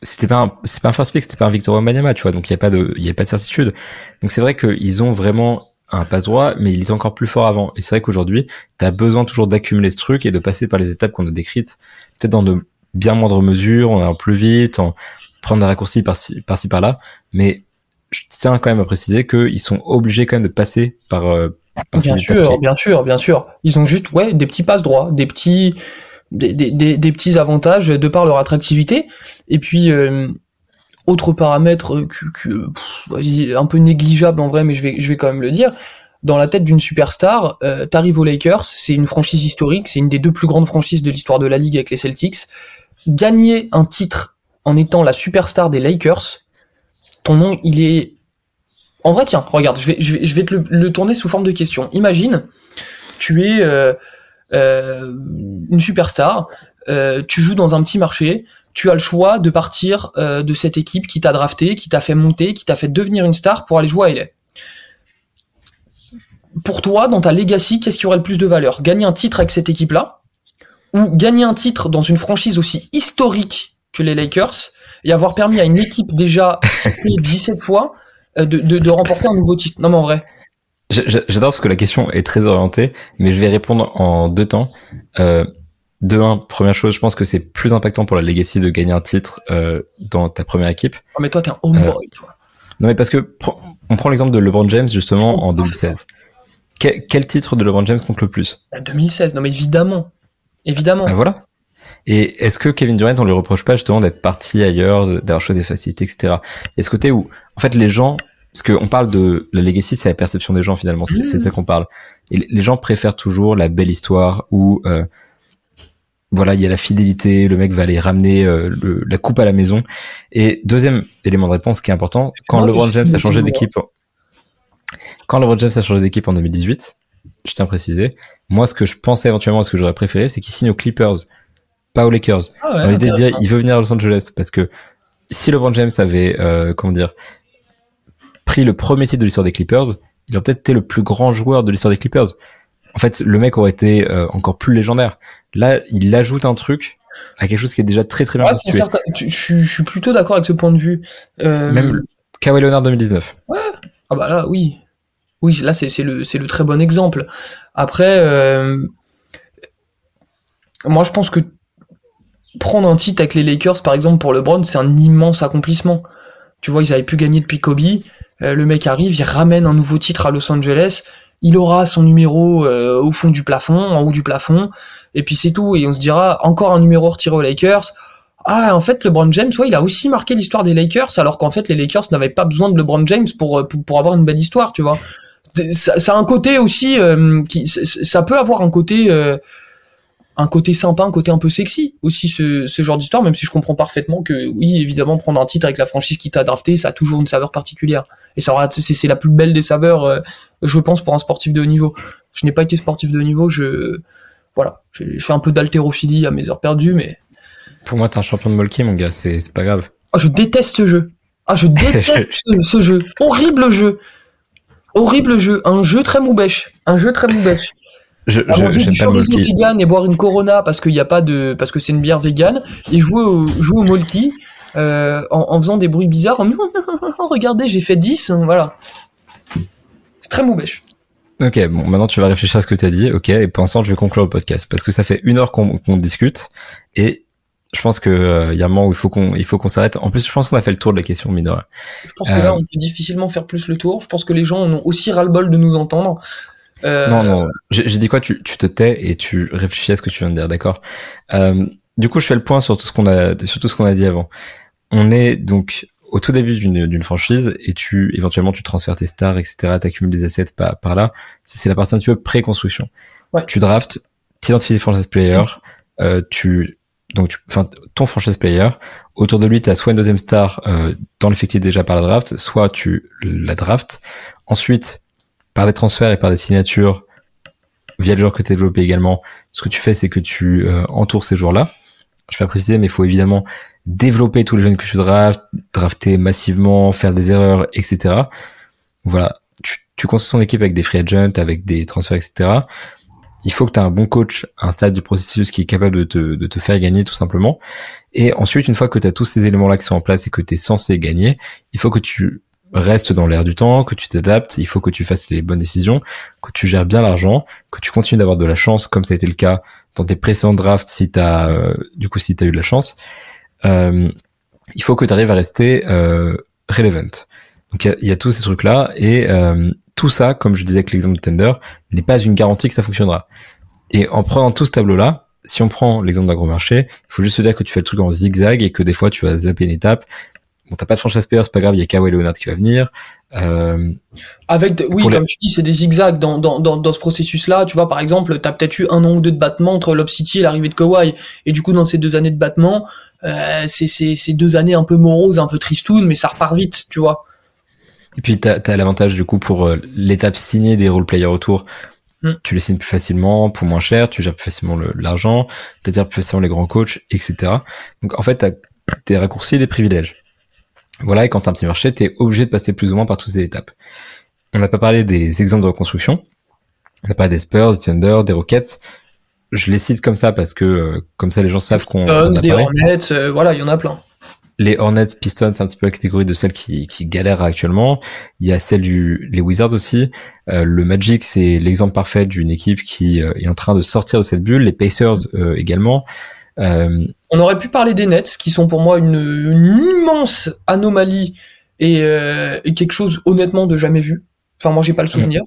c'était pas un, c'est pas un first pick, c'était pas un Victor Wembanyama, tu vois. Donc il y a pas de, il y a pas de certitude. Donc c'est vrai qu'ils ont vraiment un passe droit, mais il était encore plus fort avant. Et c'est vrai qu'aujourd'hui, tu as besoin toujours d'accumuler ce truc et de passer par les étapes qu'on a décrites, peut-être dans de bien moindre mesure, on va plus vite, en prendre des raccourcis par-ci par, -ci, par là, mais je tiens quand même à préciser qu'ils sont obligés quand même de passer par, euh, par bien sûr, bien sûr, bien sûr. Ils ont juste ouais des petits passes droits, des petits des, des, des, petits avantages de par leur attractivité. Et puis euh, autre paramètre que, un peu négligeable en vrai, mais je vais je vais quand même le dire. Dans la tête d'une superstar, euh, t'arrives aux Lakers, c'est une franchise historique, c'est une des deux plus grandes franchises de l'histoire de la ligue avec les Celtics gagner un titre en étant la superstar des Lakers, ton nom, il est... En vrai, tiens, regarde, je vais, je vais, te le, tourner sous forme de question. Imagine, tu es euh, euh, une superstar, euh, tu joues dans un petit marché, tu as le choix de partir de cette équipe qui t'a drafté, qui t'a fait monter, qui t'a fait devenir une star pour aller jouer à LA. Pour toi, dans ta legacy, qu'est-ce qui aurait le plus de valeur? Gagner un titre avec cette équipe-là ou gagner un titre dans une franchise aussi historique que les Lakers? Et avoir permis à une équipe déjà 17 fois euh, de, de, de, remporter un nouveau titre. Non mais en vrai. J'adore parce que la question est très orientée, mais je vais répondre en deux temps. Euh, de un, première chose, je pense que c'est plus impactant pour la legacy de gagner un titre euh, dans ta première équipe. Oh, mais toi, t'es un homeboy, euh, toi. Non mais parce que on prend l'exemple de LeBron James justement en 2016. Quel, quel, titre de LeBron James compte le plus? 2016, non mais évidemment. Évidemment. Ben voilà. Et est-ce que Kevin Durant, on lui reproche pas justement d'être parti ailleurs, d'avoir choisi des facilités, etc. Et ce côté où, en fait, les gens, parce qu'on parle de la legacy, c'est la perception des gens finalement, c'est de ça qu'on parle. Et les gens préfèrent toujours la belle histoire où, euh, voilà, il y a la fidélité, le mec va aller ramener euh, la coupe à la maison. Et deuxième élément de réponse qui est important, quand LeBron James a changé d'équipe, quand LeBron James a changé d'équipe en 2018, je tiens à préciser, moi, ce que je pensais éventuellement, ce que j'aurais préféré, c'est qu'il signe aux Clippers, pas aux Lakers. Ah ouais, Dans l'idée de dire, intéressant. il veut venir à Los Angeles parce que si LeBron James avait, euh, comment dire, pris le premier titre de l'histoire des Clippers, il aurait peut-être été le plus grand joueur de l'histoire des Clippers. En fait, le mec aurait été euh, encore plus légendaire. Là, il ajoute un truc à quelque chose qui est déjà très très bien Ouais, Je suis- je suis plutôt d'accord avec ce point de vue. Euh, Même Kawhi Leonard 2019. Ah bah là, oui. Oui, là, c'est c'est le, c'est le très bon exemple. Après, euh, moi, je pense que prendre un titre avec les Lakers, par exemple, pour LeBron, c'est un immense accomplissement. Tu vois, ils avaient pu gagner depuis Kobe. Euh, le mec arrive, il ramène un nouveau titre à Los Angeles. Il aura son numéro euh, au fond du plafond, en haut du plafond. Et puis c'est tout. Et on se dira, encore un numéro retiré aux Lakers. Ah, en fait, LeBron James, ouais, il a aussi marqué l'histoire des Lakers, alors qu'en fait, les Lakers n'avaient pas besoin de LeBron James pour, euh, pour, pour avoir une belle histoire, tu vois. Ça, ça a un côté aussi, euh, qui, ça- peut avoir un côté, euh, un côté sympa, un côté un peu sexy aussi, ce, ce genre d'histoire, même si je comprends parfaitement que, oui, évidemment, prendre un titre avec la franchise qui t'a drafté, ça a toujours une saveur particulière. Et ça aura, c'est, c'est la plus belle des saveurs, euh, je pense, pour un sportif de haut niveau. Je n'ai pas été sportif de haut niveau, je, voilà, j'ai fait un peu d'haltérophilie à mes heures perdues, mais Pour moi, t'es un champion de Molky, mon gars, c'est c'est pas grave. Ah, je déteste ce jeu. Ah, je déteste ce, ce jeu. Horrible jeu. Horrible jeu. Un jeu très moubèche. Un jeu très moubèche. Je, À je, j'aime pas le Molky. vegan et boire une Corona parce qu'il n'y a pas de, parce que c'est une bière vegan et jouer au, jouer au Molki, euh, en, en faisant des bruits bizarres. En, regardez, j'ai fait 10, hein, voilà. C'est très moubèche. Ok, bon, maintenant tu vas réfléchir à ce que tu as dit, ok, et pour l'instant je vais conclure le podcast, parce que ça fait une heure qu'on qu'on discute, et je pense que euh, y a un moment où il faut qu'on il faut qu'on s'arrête. En plus, je pense qu'on a fait le tour de la question, mine de rien. Je pense que là, Euh. on peut difficilement faire plus le tour. Je pense que les gens en ont aussi ras-le-bol de nous entendre. Euh, Non, non, j'ai dit quoi? Tu, tu te tais et tu réfléchis à ce que tu viens de dire, d'accord? Euh, Du coup, je fais le point sur tout ce qu'on a, sur tout ce qu'on a dit avant. On est donc au tout début d'une franchise et tu éventuellement tu transfères tes stars, etc. T'accumules des assets par, par là. C'est la partie un petit peu pré-construction. Ouais. Tu draftes, t'identifies des franchise players, euh, tu donc tu, enfin ton franchise player autour de lui tu as soit une deuxième star euh, dans l'effectif déjà par la draft, soit tu la drafts. Ensuite, par des transferts et par des signatures via le joueur que tu as développé également, ce que tu fais c'est que tu euh, entoures ces joueurs-là. Je vais pas préciser mais il faut évidemment développer tous les jeunes que tu draftes, drafter massivement, faire des erreurs, etc. Voilà, tu, tu construis ton équipe avec des free agents, avec des transferts, etc. Il faut que tu aies un bon coach un stade du processus qui est capable de te, de te faire gagner tout simplement. Et ensuite, une fois que tu as tous ces éléments-là qui sont en place et que tu es censé gagner, il faut que tu restes dans l'air du temps, que tu t'adaptes, il faut que tu fasses les bonnes décisions, que tu gères bien l'argent, que tu continues d'avoir de la chance comme ça a été le cas dans tes précédents drafts si tu as du coup si tu as eu de la chance. Euh, il faut que tu arrives à rester euh, relevant. Donc il y a, tous ces trucs-là et euh, tout ça, comme je disais avec l'exemple de Thunder, n'est pas une garantie que ça fonctionnera. Et en prenant tout ce tableau-là, si on prend l'exemple d'un gros marché, il faut juste se dire que tu fais le truc en zigzag et que des fois tu vas zapper une étape. Bon, t'as pas de franchise player, c'est pas grave, il y a Kawhi Leonard qui va venir. Euh, Avec, de- oui, les- comme tu dis, c'est des zigzags dans, dans, dans, dans ce processus-là. Tu vois, par exemple, t'as peut-être eu un an ou deux de battement entre Lob City et l'arrivée de Kawhi. Et du coup, dans ces deux années de battement, euh, c'est, deux années un peu moroses, un peu tristounes, mais ça repart vite, tu vois. et puis t'as as, l'avantage du coup pour euh, l'étape signée des role players autour. Hmm. Tu les signes plus facilement, pour moins cher, tu gères plus facilement le- l'argent, tu gères plus facilement les grands coachs, etc. Donc en fait, t'as des raccourcis et des privilèges. Voilà, et quand t'as un petit marché, t'es obligé de passer plus ou moins par toutes ces étapes. On n'a pas parlé des exemples de reconstruction. On n'a pas des Spurs, des Thunder, des Rockets. Je les cite comme ça parce que euh, comme ça les gens savent qu'on a des. Hornets, euh, voilà, il y en a plein. Les Hornets, Pistons, c'est un petit peu la catégorie de celles qui, qui galèrent actuellement. Il y a celle du les Wizards aussi. Euh, le Magic, c'est l'exemple parfait d'une équipe qui euh, est en train de sortir de cette bulle. Les Pacers euh, également. Euh, On aurait pu parler des Nets, qui sont pour moi une, une immense anomalie et, euh, et quelque chose honnêtement de jamais vu. Enfin, moi, j'ai pas le souvenir.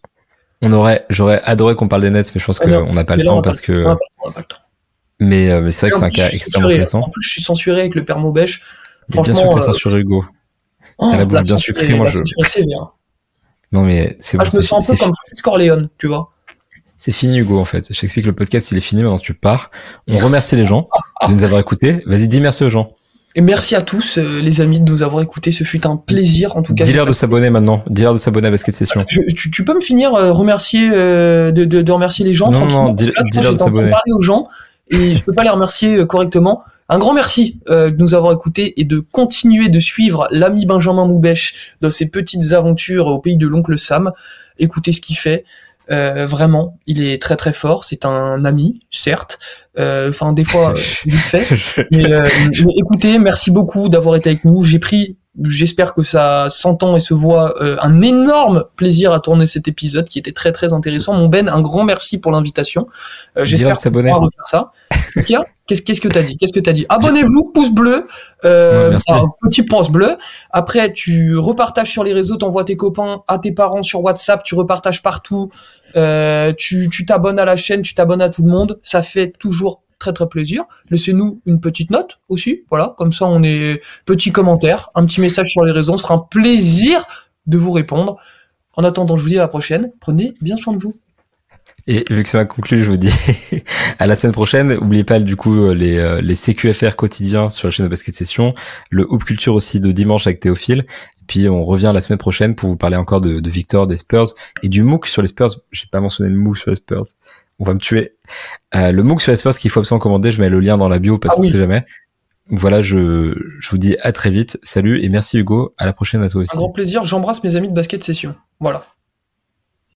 on aurait, j'aurais adoré qu'on parle des Nets, mais je pense Ah qu'on n'a pas le temps parce que. Mais, euh, mais c'est vrai que c'est un cas extrêmement intéressant. En plus, je suis censuré avec le père Maubèche. Mais bien sûr Franchement, que t'as euh, censuré Hugo. oh, t'as la bouche bien sucrée, moi, je- sévère. Non mais c'est Ah, bon, je me sens un peu comme Fritz Corleone, tu vois. C'est fini Hugo en fait. Je t'explique le podcast il est fini maintenant tu pars. On remercie les gens de nous avoir écoutés. Vas-y dis merci aux gens. Et merci à tous, euh, les amis, de nous avoir écoutés. Ce fut un plaisir, en tout cas. Dis-leur de s'abonner maintenant. Dis-leur de s'abonner à Basket Session. tu, tu, peux me finir euh, remercier euh, de, de, de, remercier les gens non. Non, dis-leur de s'abonner. parler aux gens et je peux pas les remercier euh, correctement. Un grand merci euh, de nous avoir écoutés et de continuer de suivre l'ami Benjamin Moubèche dans ses petites aventures au pays de l'oncle Sam. Écoutez ce qu'il fait. Euh, vraiment, il est très très fort. C'est un ami, certes. Euh, enfin, des fois, vite fait. Mais, mais, écoutez, merci beaucoup d'avoir été avec nous. J'ai pris J'espère que ça s'entend et se voit euh, un énorme plaisir à tourner cet épisode qui était très très intéressant. Mon Ben, un grand merci pour l'invitation. Euh, J'espère qu'on pourra refaire ça. Qu'est-ce qu'est-ce que t'as dit? Qu'est-ce que t'as dit? Abonnez-vous, pouce bleu, euh, petit pouce bleu. Après, tu repartages sur les réseaux, t'envoies tes copains, à tes parents sur WhatsApp, tu repartages partout. Euh, tu t'abonnes à la chaîne, tu t'abonnes à tout le monde. Ça fait toujours très très plaisir. Laissez-nous une petite note aussi, voilà, comme ça on est petit commentaire, un petit message sur les réseaux, on sera un plaisir de vous répondre. En attendant, je vous dis à la prochaine. Prenez bien soin de vous. Et vu que ça va conclu, je vous dis à la semaine prochaine. N'oubliez pas du coup les, euh, les CQFR quotidiens sur la chaîne de Basket Session, le Hoop Culture aussi de dimanche avec Théophile. puis on revient la semaine prochaine pour vous parler encore de, de Victor, des Spurs et du MOOC sur les Spurs. J'ai pas mentionné le MOOC sur les Spurs on va me tuer. Euh, le MOOC sur l'espace qu'il faut absolument commander, je mets le lien dans la bio parce ah qu'on sait jamais. Voilà, je, je vous dis à très vite. Salut et merci Hugo. À la prochaine à toi aussi. Un grand plaisir. J'embrasse mes amis de basket session. Voilà.